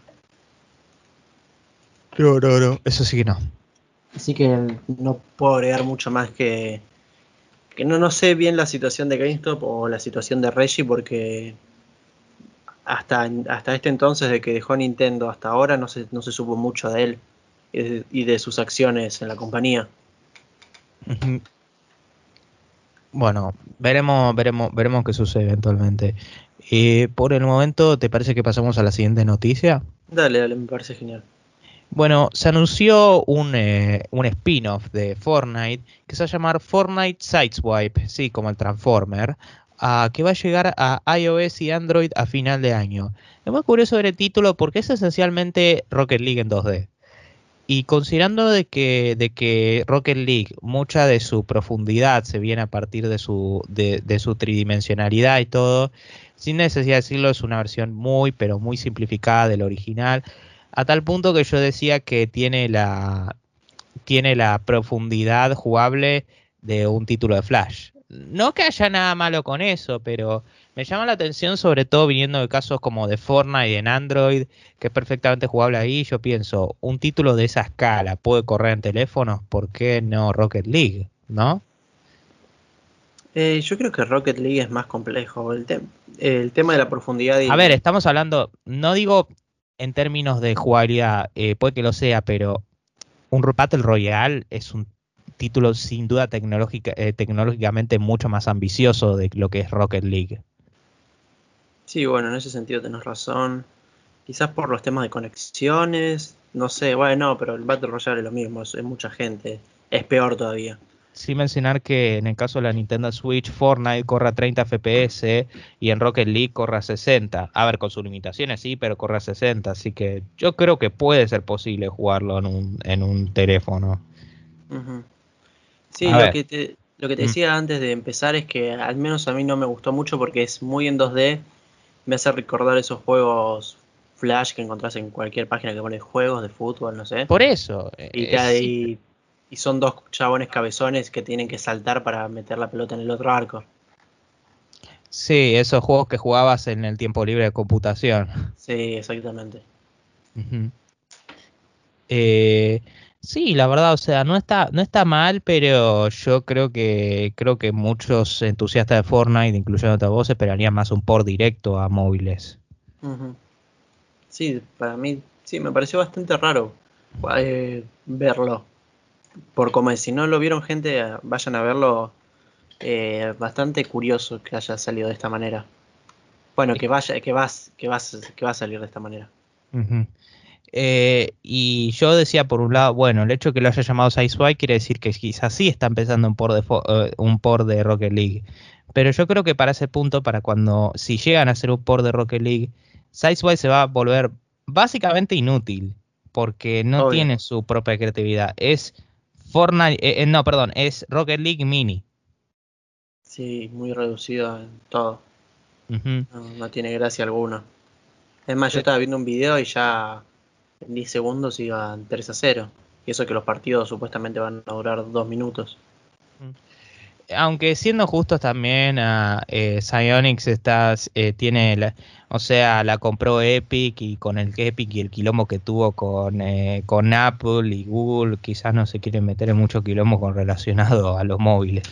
No, no, no, eso sí que no. Así que no puedo agregar mucho más que que no, no sé bien la situación de GameStop o la situación de Reggie porque hasta, hasta este entonces de que dejó Nintendo hasta ahora no se, no se supo mucho de él y de, y de sus acciones en la compañía. Bueno, veremos, veremos, veremos qué sucede eventualmente. Eh, por el momento, ¿te parece que pasamos a la siguiente noticia? Dale, dale, me parece genial. Bueno, se anunció un, eh, un spin-off de Fortnite que se va a llamar Fortnite Sideswipe, sí, como el Transformer, ah, que va a llegar a iOS y Android a final de año. Es muy curioso ver el título porque es esencialmente Rocket League en 2D. Y considerando de que, de que Rocket League, mucha de su profundidad se viene a partir de su, de, de su tridimensionalidad y todo, sin necesidad de decirlo, es una versión muy, pero muy simplificada del original, a tal punto que yo decía que tiene la, tiene la profundidad jugable de un título de Flash. No que haya nada malo con eso, pero me llama la atención sobre todo viniendo de casos como de Fortnite en Android, que es perfectamente jugable ahí. Yo pienso, un título de esa escala puede correr en teléfonos, ¿por qué no Rocket League? ¿No? Eh, yo creo que Rocket League es más complejo. El, el tema de la profundidad. Y... A ver, estamos hablando, no digo en términos de jugabilidad, eh, puede que lo sea, pero un Battle Royale es un título sin duda tecnológica, eh, tecnológicamente mucho más ambicioso de lo que es Rocket League. Sí, bueno, en ese sentido tenés razón. Quizás por los temas de conexiones, no sé, bueno, pero el Battle Royale es lo mismo, es mucha gente, es peor todavía sin mencionar que en el caso de la Nintendo Switch, Fortnite corre a 30 FPS y en Rocket League corre a 60. A ver, con sus limitaciones sí, pero corre a 60. Así que yo creo que puede ser posible jugarlo en un, en un teléfono. Sí, lo que, te, lo que te mm. decía antes de empezar es que al menos a mí no me gustó mucho porque es muy en 2D. Me hace recordar esos juegos Flash que encontrás en cualquier página que pone juegos de fútbol, no sé. Por eso. Y, te, y son dos chabones cabezones que tienen que saltar para meter la pelota en el otro arco. Sí, esos juegos que jugabas en el tiempo libre de computación. Sí, exactamente. Eh, sí, la verdad, o sea, no está, no está mal, pero yo creo que creo que muchos entusiastas de Fortnite, incluyendo a vos, esperarían más un por directo a móviles. Sí, para mí, sí, me pareció bastante raro eh, verlo por como si no lo vieron gente, vayan a verlo. Eh, bastante curioso que haya salido de esta manera. Bueno, que vaya, que vas, que vas, que va a salir de esta manera. Eh, y yo decía por un lado, bueno, el hecho de que lo haya llamado Sideswipe quiere decir que quizás sí está empezando un por de eh, un por de Rocket League. Pero yo creo que para ese punto, para cuando si llegan a hacer un por de Rocket League, Sideswipe se va a volver básicamente inútil porque no tiene su propia creatividad. Es Fortnite, eh, no, perdón, es Rocket League Mini. Sí, muy reducido en todo. no, tiene gracia alguna. Es más, yo estaba viendo un video y ya en 10 segundos iban 3 a 0. Y eso que los partidos supuestamente van a durar 2 minutos. Aunque siendo justos también, uh, eh, Psyonix tiene la, o sea, la compró Epic y con el Epic y el quilombo que tuvo con, eh, con Apple y Google, quizás no se quieren meter en mucho quilombo con relacionado a los móviles.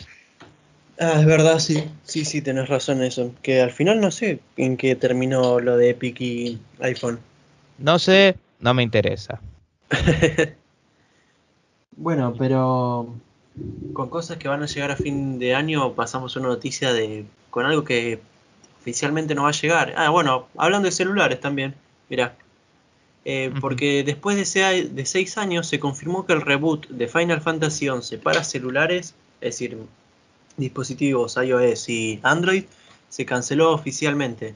Ah, es verdad, sí, sí, sí, tenés razón en eso. Que al final no sé en qué terminó lo de Epic y iPhone. No sé, no me interesa. (laughs) bueno, pero con cosas que van a llegar a fin de año pasamos una noticia de con algo que oficialmente no va a llegar. Ah, bueno, hablando de celulares también, mira. Eh, porque después de, de seis años se confirmó que el reboot de Final Fantasy XI para celulares, es decir, dispositivos iOS y Android, se canceló oficialmente.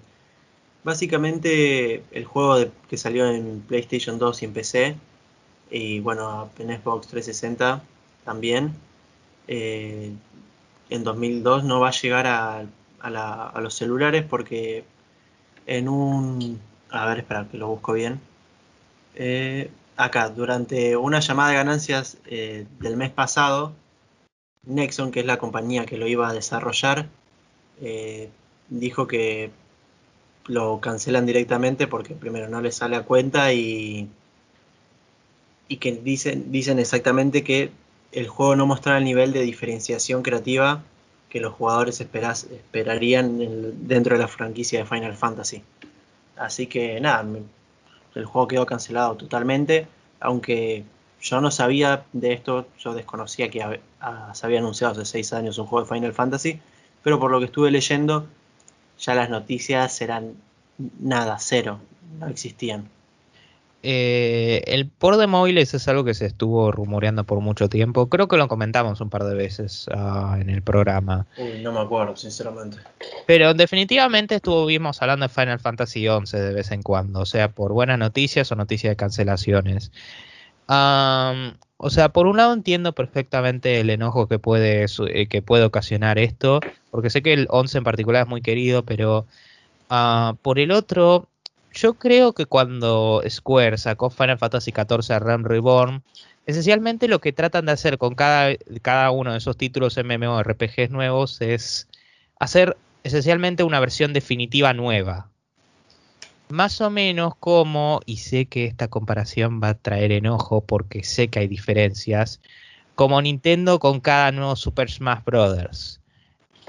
Básicamente el juego que salió en PlayStation 2 y en PC, y bueno, en Xbox 360 también, eh, en 2002 no va a llegar a los celulares porque en un... A ver, espera, que lo busco bien. Eh, acá, durante una llamada de ganancias eh, del mes pasado, Nexon, que es la compañía que lo iba a desarrollar, dijo que lo cancelan directamente porque primero no les sale a cuenta y, y que dicen, dicen exactamente que el juego no mostraba el nivel de diferenciación creativa que los jugadores esperarían dentro de la franquicia de Final Fantasy. Así que nada, el juego quedó cancelado totalmente, aunque yo no sabía de esto, yo desconocía que se había anunciado hace seis años un juego de Final Fantasy, pero por lo que estuve leyendo, ya las noticias eran nada, cero, no existían. Eh, el por de móviles es algo que se estuvo rumoreando por mucho tiempo. Creo que lo comentamos un par de veces ah, en el programa. Uy, no me acuerdo, sinceramente. Pero definitivamente estuvimos hablando de Final Fantasy XI de vez en cuando, o sea, por buenas noticias o noticias de cancelaciones. O sea, por un lado entiendo perfectamente el enojo que puede, eh, que puede ocasionar esto, porque sé que el 11 en particular es muy querido, pero ah, por el otro, yo creo que cuando Square sacó Final Fantasy XIV Realm Reborn, esencialmente lo que tratan de hacer con cada, cada uno de esos títulos MMORPGs nuevos es hacer esencialmente una versión definitiva nueva. Más o menos como, y sé que esta comparación va a traer enojo porque sé que hay diferencias, como Nintendo con cada nuevo Super Smash Bros.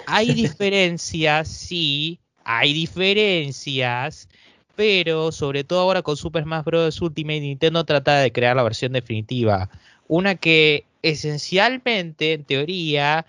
Hay (laughs) diferencias, sí, hay diferencias, pero sobre todo ahora con Super Smash Bros. Ultimate, Nintendo trata de crear la versión definitiva. Una que esencialmente, en teoría,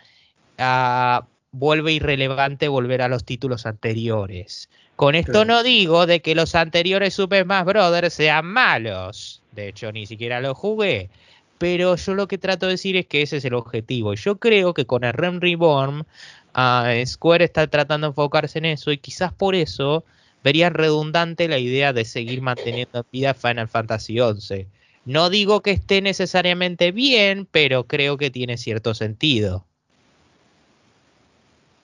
uh, vuelve irrelevante volver a los títulos anteriores. Con esto no digo de que los anteriores Super Smash Bros. sean malos. De hecho, ni siquiera los jugué. Pero yo lo que trato de decir es que ese es el objetivo. Yo creo que con el Rem Reborn, uh, Square está tratando de enfocarse en eso y quizás por eso verían redundante la idea de seguir manteniendo vida Final Fantasy XI. No digo que esté necesariamente bien, pero creo que tiene cierto sentido.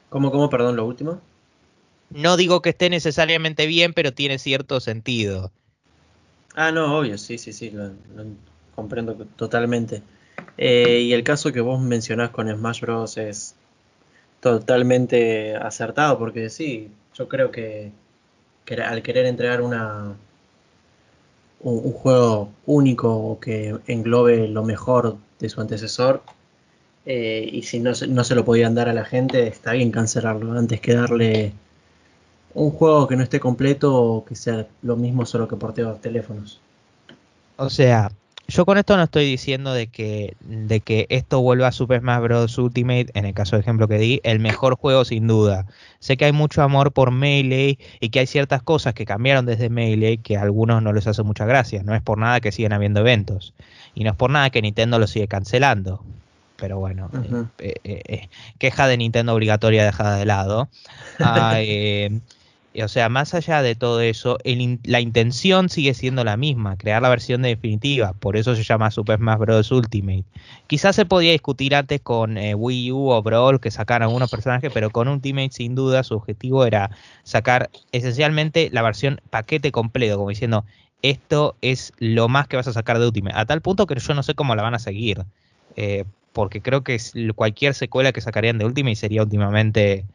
¿Cómo, cómo, perdón, lo último? No digo que esté necesariamente bien, pero tiene cierto sentido. Ah, no, obvio, sí, sí, sí, lo, comprendo totalmente. Eh, y el caso que vos mencionás con Smash Bros. es totalmente acertado, porque sí, yo creo que al querer entregar una un, juego único que englobe lo mejor de su antecesor eh, y si no, no se lo podían dar a la gente está bien cancelarlo antes que darle un juego que no esté completo o que sea lo mismo solo que porteo a teléfonos. O sea, yo con esto no estoy diciendo de que, de que esto vuelva a Super Smash Bros. Ultimate, en el caso de ejemplo que di, el mejor juego sin duda. Sé que hay mucho amor por Melee y que hay ciertas cosas que cambiaron desde Melee que a algunos no les hace mucha gracia. No es por nada que siguen habiendo eventos. Y no es por nada que Nintendo lo sigue cancelando. Pero bueno, eh, eh, eh, queja de Nintendo obligatoria dejada de lado. Ah, (laughs) o sea, más allá de todo eso, la intención sigue siendo la misma, crear la versión definitiva, por eso se llama Super Smash Bros. Ultimate. Quizás se podía discutir antes con eh, Wii U o Brawl que sacaran algunos personajes, pero con Ultimate sin duda su objetivo era sacar esencialmente la versión paquete completo, como diciendo, esto es lo más que vas a sacar de Ultimate, a tal punto que yo no sé cómo la van a seguir, eh, porque creo que cualquier secuela que sacarían de Ultimate sería últimamente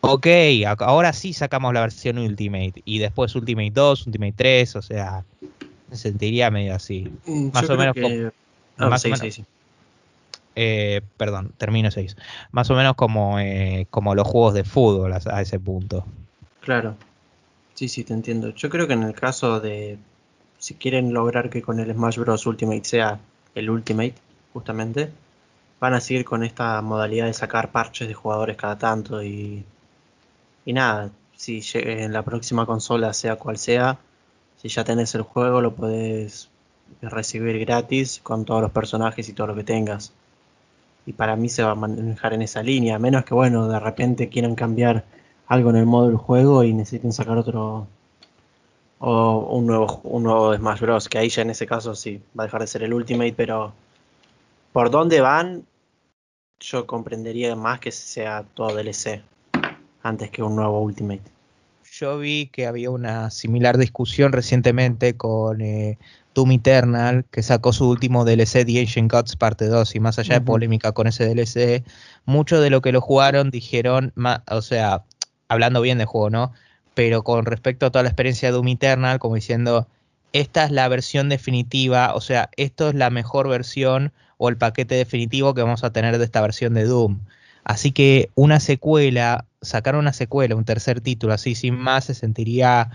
ok, ahora sí sacamos la versión Ultimate y después Ultimate 2, Ultimate 3, o sea, me sentiría medio así. Mm, más o menos como, ah, eh, perdón, termino 6. Más o menos como, eh, como los juegos de fútbol a, ese punto. Claro. Sí, sí, te entiendo. Yo creo que en el caso de si quieren lograr que con el Smash Bros. Ultimate sea el Ultimate, justamente, van a seguir con esta modalidad de sacar parches de jugadores cada tanto y y nada, si en la próxima consola, sea cual sea, si ya tenés el juego, lo podés recibir gratis con todos los personajes y todo lo que tengas. Y para mí se va a manejar en esa línea, a menos que, bueno, de repente quieran cambiar algo en el modo del juego y necesiten sacar otro o un nuevo un nuevo Smash Bros. Que ahí ya en ese caso sí va a dejar de ser el Ultimate, pero por dónde van, yo comprendería más que sea todo DLC antes que un nuevo Ultimate. Yo vi que había una similar discusión recientemente con eh, Doom Eternal, que sacó su último DLC, The Ancient Gods parte 2, y más allá de polémica con ese DLC, muchos de lo que lo jugaron dijeron, o sea, hablando bien de juego, ¿no? Pero con respecto a toda la experiencia de Doom Eternal, como diciendo, esta es la versión definitiva, o sea, esto es la mejor versión o el paquete definitivo que vamos a tener de esta versión de Doom. Así que una secuela, sacar una secuela, un tercer título así sin más, se sentiría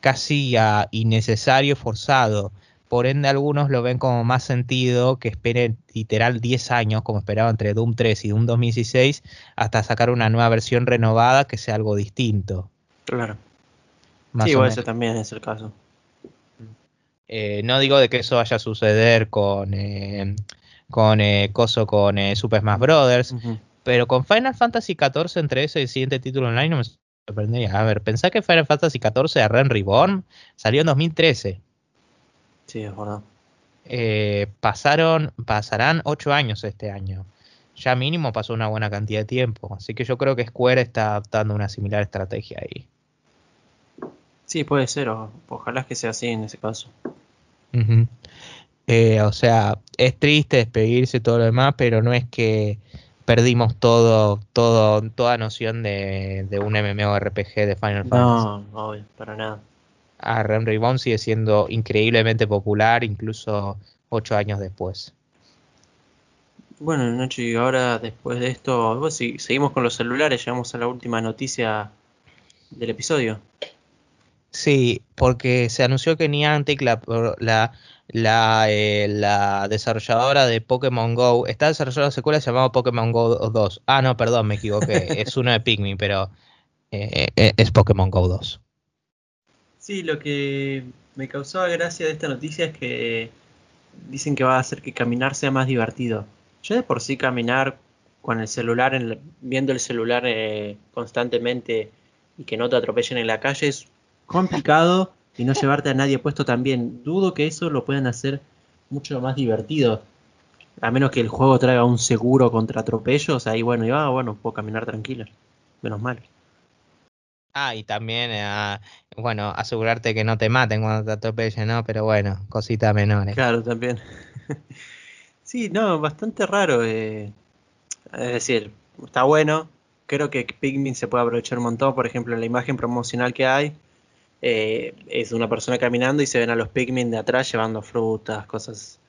casi innecesario, forzado. Por ende, algunos lo ven como más sentido que esperen literal 10 años, como esperaba entre Doom 3 y Doom 2016, hasta sacar una nueva versión renovada que sea algo distinto. Claro. sí, igual ese también es el caso. Eh, no digo de que eso vaya a suceder con, eh, con eh, Coso, con Super Smash Brothers, pero con Final Fantasy XIV entre ese y el siguiente título online no me sorprendería. A ver, pensá que Final Fantasy XIV a Ren Reborn salió en 2013. Sí, es verdad. eh, pasaron, pasarán ocho años este año. Ya mínimo pasó una buena cantidad de tiempo. Así que yo creo que Square está adaptando una similar estrategia ahí. Sí, puede ser, ojalá que sea así en ese caso. Eh, o sea, es triste despedirse y todo lo demás, pero no es que perdimos todo, todo, toda noción de, de un MMORPG de Final Fantasy. No, obvio, para nada. A Realm Reborn sigue siendo increíblemente popular, incluso ocho años después. Bueno, Nacho, y ahora después de esto, si seguimos con los celulares, llegamos a la última noticia del episodio. Sí, porque se anunció que Niantic, la, la, la, eh, la desarrolladora de Pokémon Go, está desarrollando una secuela llamada Pokémon Go 2. Ah, no, perdón, me equivoqué. (laughs) es uno de Pikmin, pero eh, eh, es Pokémon Go 2. Sí, lo que me causaba gracia de esta noticia es que dicen que va a hacer que caminar sea más divertido. Yo de por sí caminar con el celular, viendo el celular constantemente y que no te atropellen en la calle es complicado y no llevarte a nadie puesto también. Dudo que eso lo puedan hacer mucho más divertido. A menos que el juego traiga un seguro contra atropellos, ahí bueno, y va, bueno, puedo caminar tranquilo. Menos mal. Ah, y también, eh, bueno, asegurarte que no te maten cuando te atropellen, ¿no? Pero bueno, cositas menores. Claro, también. (laughs) sí, no, bastante raro. Eh. Es decir, está bueno. Creo que Pikmin se puede aprovechar un montón. Por ejemplo, en la imagen promocional que hay, eh, es una persona caminando y se ven a los Pikmin de atrás llevando frutas, cosas,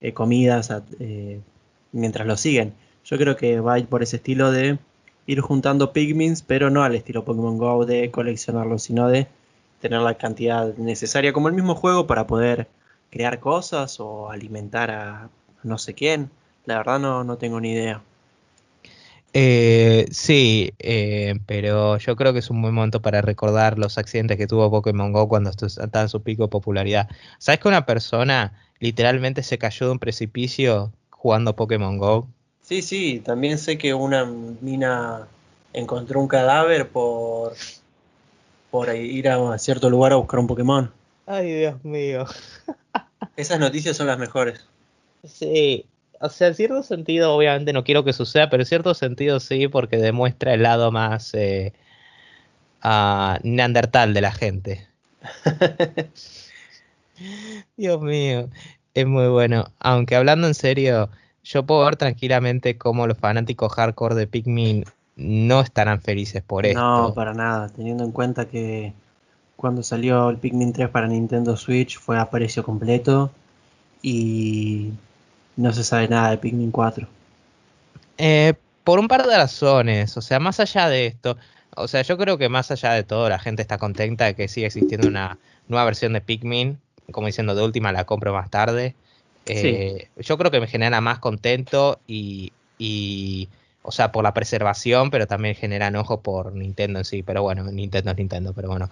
eh, comidas, eh, mientras lo siguen. Yo creo que va a ir por ese estilo de ir juntando Pikmins, pero no al estilo Pokémon Go de coleccionarlos, sino de tener la cantidad necesaria como el mismo juego para poder crear cosas o alimentar a no sé quién. La verdad no, no tengo ni idea. Eh, sí, eh, pero yo creo que es un buen momento para recordar los accidentes que tuvo Pokémon Go cuando estaba en su pico de popularidad. ¿Sabes que una persona literalmente se cayó de un precipicio jugando Pokémon Go? Sí, sí, también sé que una mina encontró un cadáver por, por ir a cierto lugar a buscar un Pokémon. Ay, Dios mío. Esas noticias son las mejores. Sí, o sea, en cierto sentido, obviamente no quiero que suceda, pero en cierto sentido sí, porque demuestra el lado más eh, uh, neandertal de la gente. (laughs) Dios mío, es muy bueno. Aunque hablando en serio, yo puedo ver tranquilamente cómo los fanáticos hardcore de Pikmin no estarán felices por esto. No, para nada, teniendo en cuenta que cuando salió el Pikmin 3 para Nintendo Switch fue a precio completo y no se sabe nada de Pikmin 4. Eh, por un par de razones, o sea, más allá de esto, o sea, yo creo que más allá de todo la gente está contenta de que siga existiendo una nueva versión de Pikmin, como diciendo de última la compro más tarde. Eh, yo creo que me genera más contento y, y o sea, por la preservación, pero también genera enojo por Nintendo en sí. Pero bueno, Nintendo es Nintendo, pero bueno.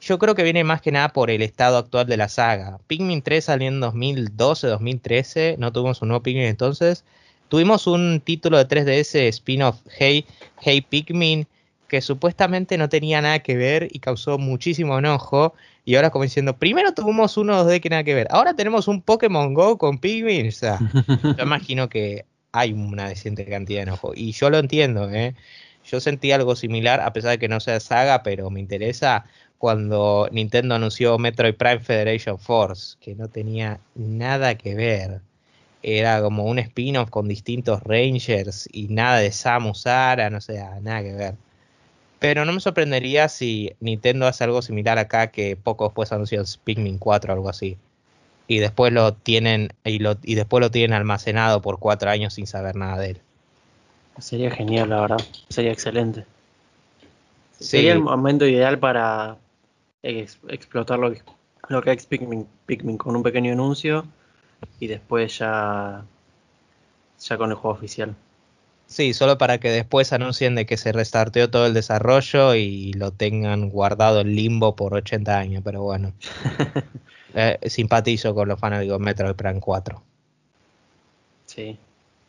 yo creo que viene más que nada por el estado actual de la saga. Pikmin 3 salió en 2012, 2013. No tuvimos un nuevo Pikmin entonces. Tuvimos un título de 3DS spin-off, Hey, hey Pikmin, que supuestamente no tenía nada que ver y causó muchísimo enojo. Y ahora como diciendo, primero tuvimos uno de que nada que ver. Ahora tenemos un Pokémon Go con Pikmin. O sea, (laughs) yo imagino que hay una decente cantidad de enojo. Y yo lo entiendo, ¿eh? Yo sentí algo similar, a pesar de que no sea saga, pero me interesa cuando Nintendo anunció Metroid Prime Federation Force, que no tenía nada que ver. Era como un spin-off con distintos Rangers y nada de Samus Aran, no sé, nada que ver. Pero no me sorprendería si Nintendo hace algo similar acá, que poco después anunció Pikmin 4 o algo así y después lo tienen y, lo, y después lo tienen almacenado por cuatro años sin saber nada de él. Sería genial, la verdad. Sería excelente. Sería el momento ideal para explotar lo que, lo que es Pikmin, Pikmin con un pequeño anuncio y después ya, ya con el juego oficial. Sí, solo para que después anuncien de que se restarteó todo el desarrollo y lo tengan guardado en limbo por 80 años, pero bueno. (laughs) Eh, simpatizo con los fanáticos de Metroid Prime 4. Sí,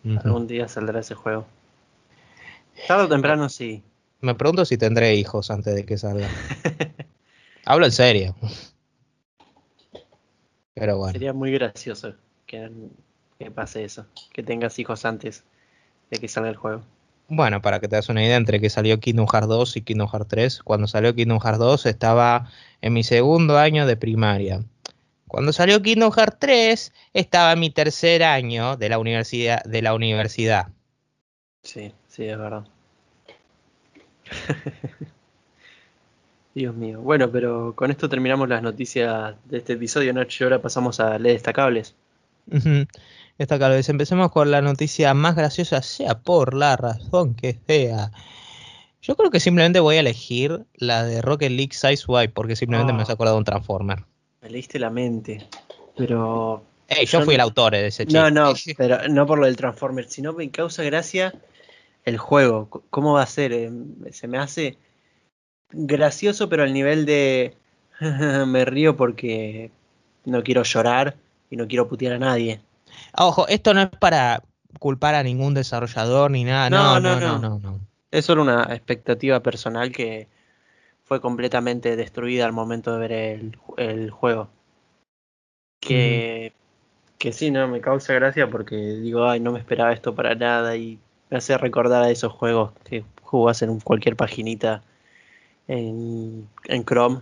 algún día saldrá ese juego. Tarde o temprano sí. Me pregunto si tendré hijos antes de que salga. (laughs) Hablo en serio. Pero bueno. Sería muy gracioso que, que pase eso, que tengas hijos antes de que salga el juego. Bueno, para que te das una idea, entre que salió Kingdom Hearts 2 y Kingdom Hearts 3, cuando salió Kingdom Hearts 2 estaba en mi segundo año de primaria. Cuando salió Kingdom Hearts 3 estaba en mi tercer año de la universidad. De la universidad. Sí, sí, es verdad. (laughs) Dios mío. Bueno, pero con esto terminamos las noticias de este episodio, ¿no? Y ahora pasamos a leer destacables. Ujú. Destacables. Empecemos con la noticia más graciosa, sea por la razón que sea. Yo creo que simplemente voy a elegir la de Rocket League Size Y porque simplemente me has Ah. acordado de un Transformer. Me leíste la mente. Pero. Ey, yo Yo fui el autor de ese chiste. No, no, (laughs) pero no por lo del Transformer, sino me causa gracia el juego. ¿Cómo va a ser? Eh, Se me hace gracioso, pero al nivel de. (laughs) me río porque no quiero llorar y no quiero putear a nadie. Ojo, esto no es para culpar a ningún desarrollador ni nada. No, No, no, no, no. Es solo una expectativa personal que fue completamente destruida al momento de ver el, el juego. Que, que sí, no, me causa gracia porque digo, ay, no me esperaba esto para nada y me hace recordar a esos juegos que jugás en cualquier paginita en, en Chrome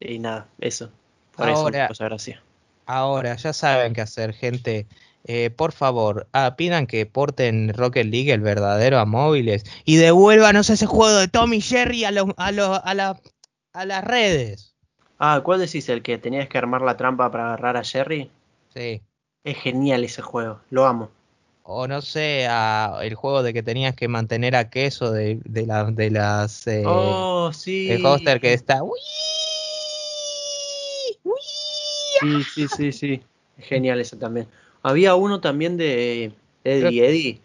y nada, eso. Por eso Ahora- me causa gracia. Ahora, ya saben qué hacer, gente. Eh, por favor, ah, pidan que porten Rocket League el verdadero a móviles y devuélvanos ese juego de Tommy Jerry a, los- a, los- a, la- a las redes. Ah, ¿cuál decís? ¿El que tenías que armar la trampa para agarrar a Jerry? Sí. Es genial ese juego, lo amo. O no sé, a- el juego de que tenías que mantener a queso de, de, la- de las. eh, oh, sí. el hoster que está. ¡Uy! ¡Uy! Sí, sí, sí, sí. Genial ese también. Había uno también de Eddie Eddie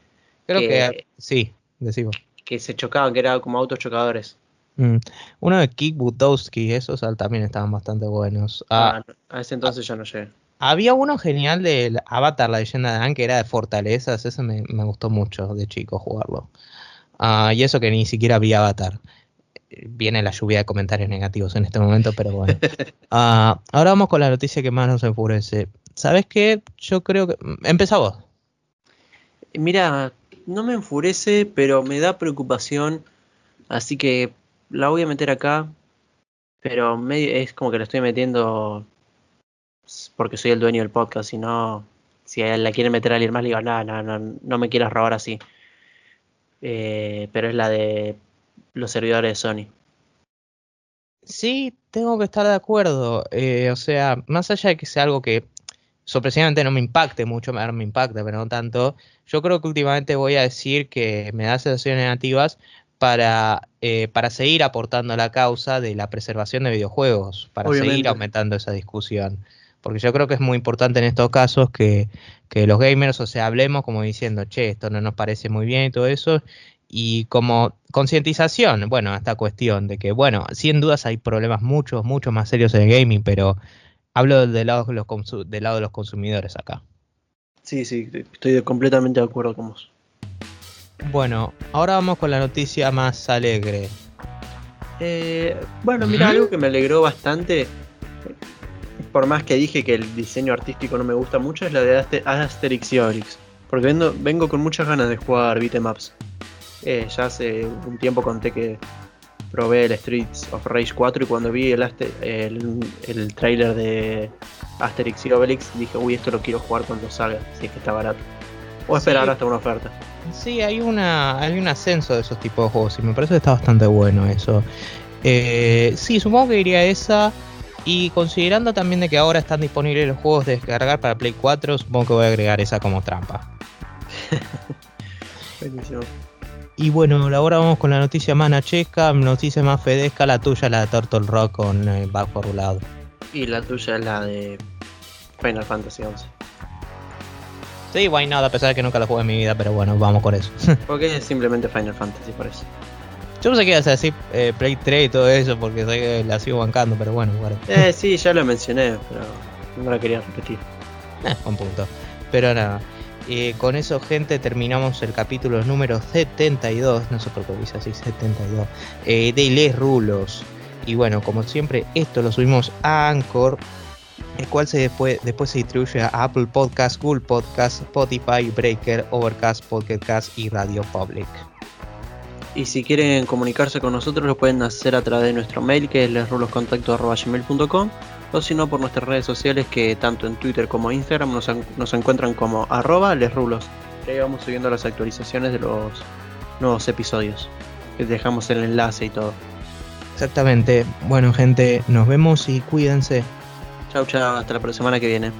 Creo que, que- sí, decimos. que se chocaban, que era como autos chocadores. Mm. Uno de Kick Butowski, esos ah, también estaban bastante buenos. Ah, Ah, a ese entonces yo no llegué. Había uno genial del Avatar, la leyenda de Aang, que era de fortalezas. Ese me, me gustó mucho de chico jugarlo. Ah, y eso que ni siquiera vi Avatar. Viene la lluvia de comentarios negativos en este momento, pero bueno. (laughs) Ah, ahora vamos con la noticia que más nos enfurece. ¿Sabes qué? Yo creo que. Empezá vos. Mira, no me enfurece, pero me da preocupación. Así que la voy a meter acá. Pero me- es como que la estoy metiendo porque soy el dueño del podcast. Si no, si a él la quieren meter a alguien más, le digo, no, no, no, no me quieras robar así. Eh, pero es la de los servidores de Sony. Sí, tengo que estar de acuerdo. Eh, o sea, más allá de que sea algo que sorpresivamente no me impacte mucho, me, impacta, pero no tanto. Yo creo que últimamente voy a decir que me da sensaciones negativas para, eh, para seguir aportando a la causa de la preservación de videojuegos, para seguir aumentando esa discusión. Porque yo creo que es muy importante en estos casos que, que los gamers, o sea, hablemos como diciendo, che, esto no nos parece muy bien y todo eso, y como concientización, bueno, a esta cuestión de que, bueno, sin dudas hay problemas muchos, mucho más serios en el gaming, pero hablo del lado de los, del lado de los consumidores acá. Sí, sí, estoy completamente de acuerdo con vos. Bueno, ahora vamos con la noticia más alegre. Eh, bueno, mira, algo que me alegró bastante, por más que dije que el diseño artístico no me gusta mucho, es la de Aster- Asterix y Obelix. Porque vengo, vengo con muchas ganas de jugar beatemaps. Eh, ya hace un tiempo conté que probé el Streets of Rage 4 y cuando vi el, Aster- el, el trailer de Asterix y Obelix dije, uy, esto lo quiero jugar cuando salga, si es que está barato. O esperar Sí. hasta una oferta. Sí, hay una hay un ascenso de esos tipos de juegos y me parece que está bastante bueno eso. Eh, sí, supongo que iría esa. Y considerando también de que ahora están disponibles los juegos de descargar para Play 4, supongo que voy a agregar esa como trampa. (laughs) Buenísimo. Y bueno, ahora vamos con la noticia más nachesca, noticia más fedesca, la tuya, la de Turtle Rock con eh, Back for Blood. Y la tuya es la de Final Fantasy 11. Sí, why not, a pesar de que nunca lo jugué en mi vida, pero bueno, vamos con eso. (laughs) Porque es simplemente Final Fantasy, por eso. Yo pensé que ibas a decir eh, Play 3 y todo eso, porque sé que la sigo bancando, pero bueno, bueno. Eh, sí, ya lo mencioné, pero no la quería repetir. (laughs) Eh, un punto. Pero nada, eh, con eso, gente, terminamos el capítulo número 72. No sé por qué dice así, 72. eh, de Les Rulos. Y bueno, como siempre, esto lo subimos a Anchor. el cual se después, después se distribuye a Apple Podcast, Google Podcast, Spotify, Breaker, Overcast, Podcast y Radio Public. Y si quieren comunicarse con nosotros lo pueden hacer a través de nuestro mail que es lesruloscontacto.gmail.com o si no por nuestras redes sociales que tanto en Twitter como Instagram nos, nos encuentran como arroba lesrulos. Ahí vamos subiendo las actualizaciones de los nuevos episodios. Les dejamos el enlace y todo. Exactamente. Bueno gente, nos vemos y cuídense. Chau chau, hasta la semana que viene.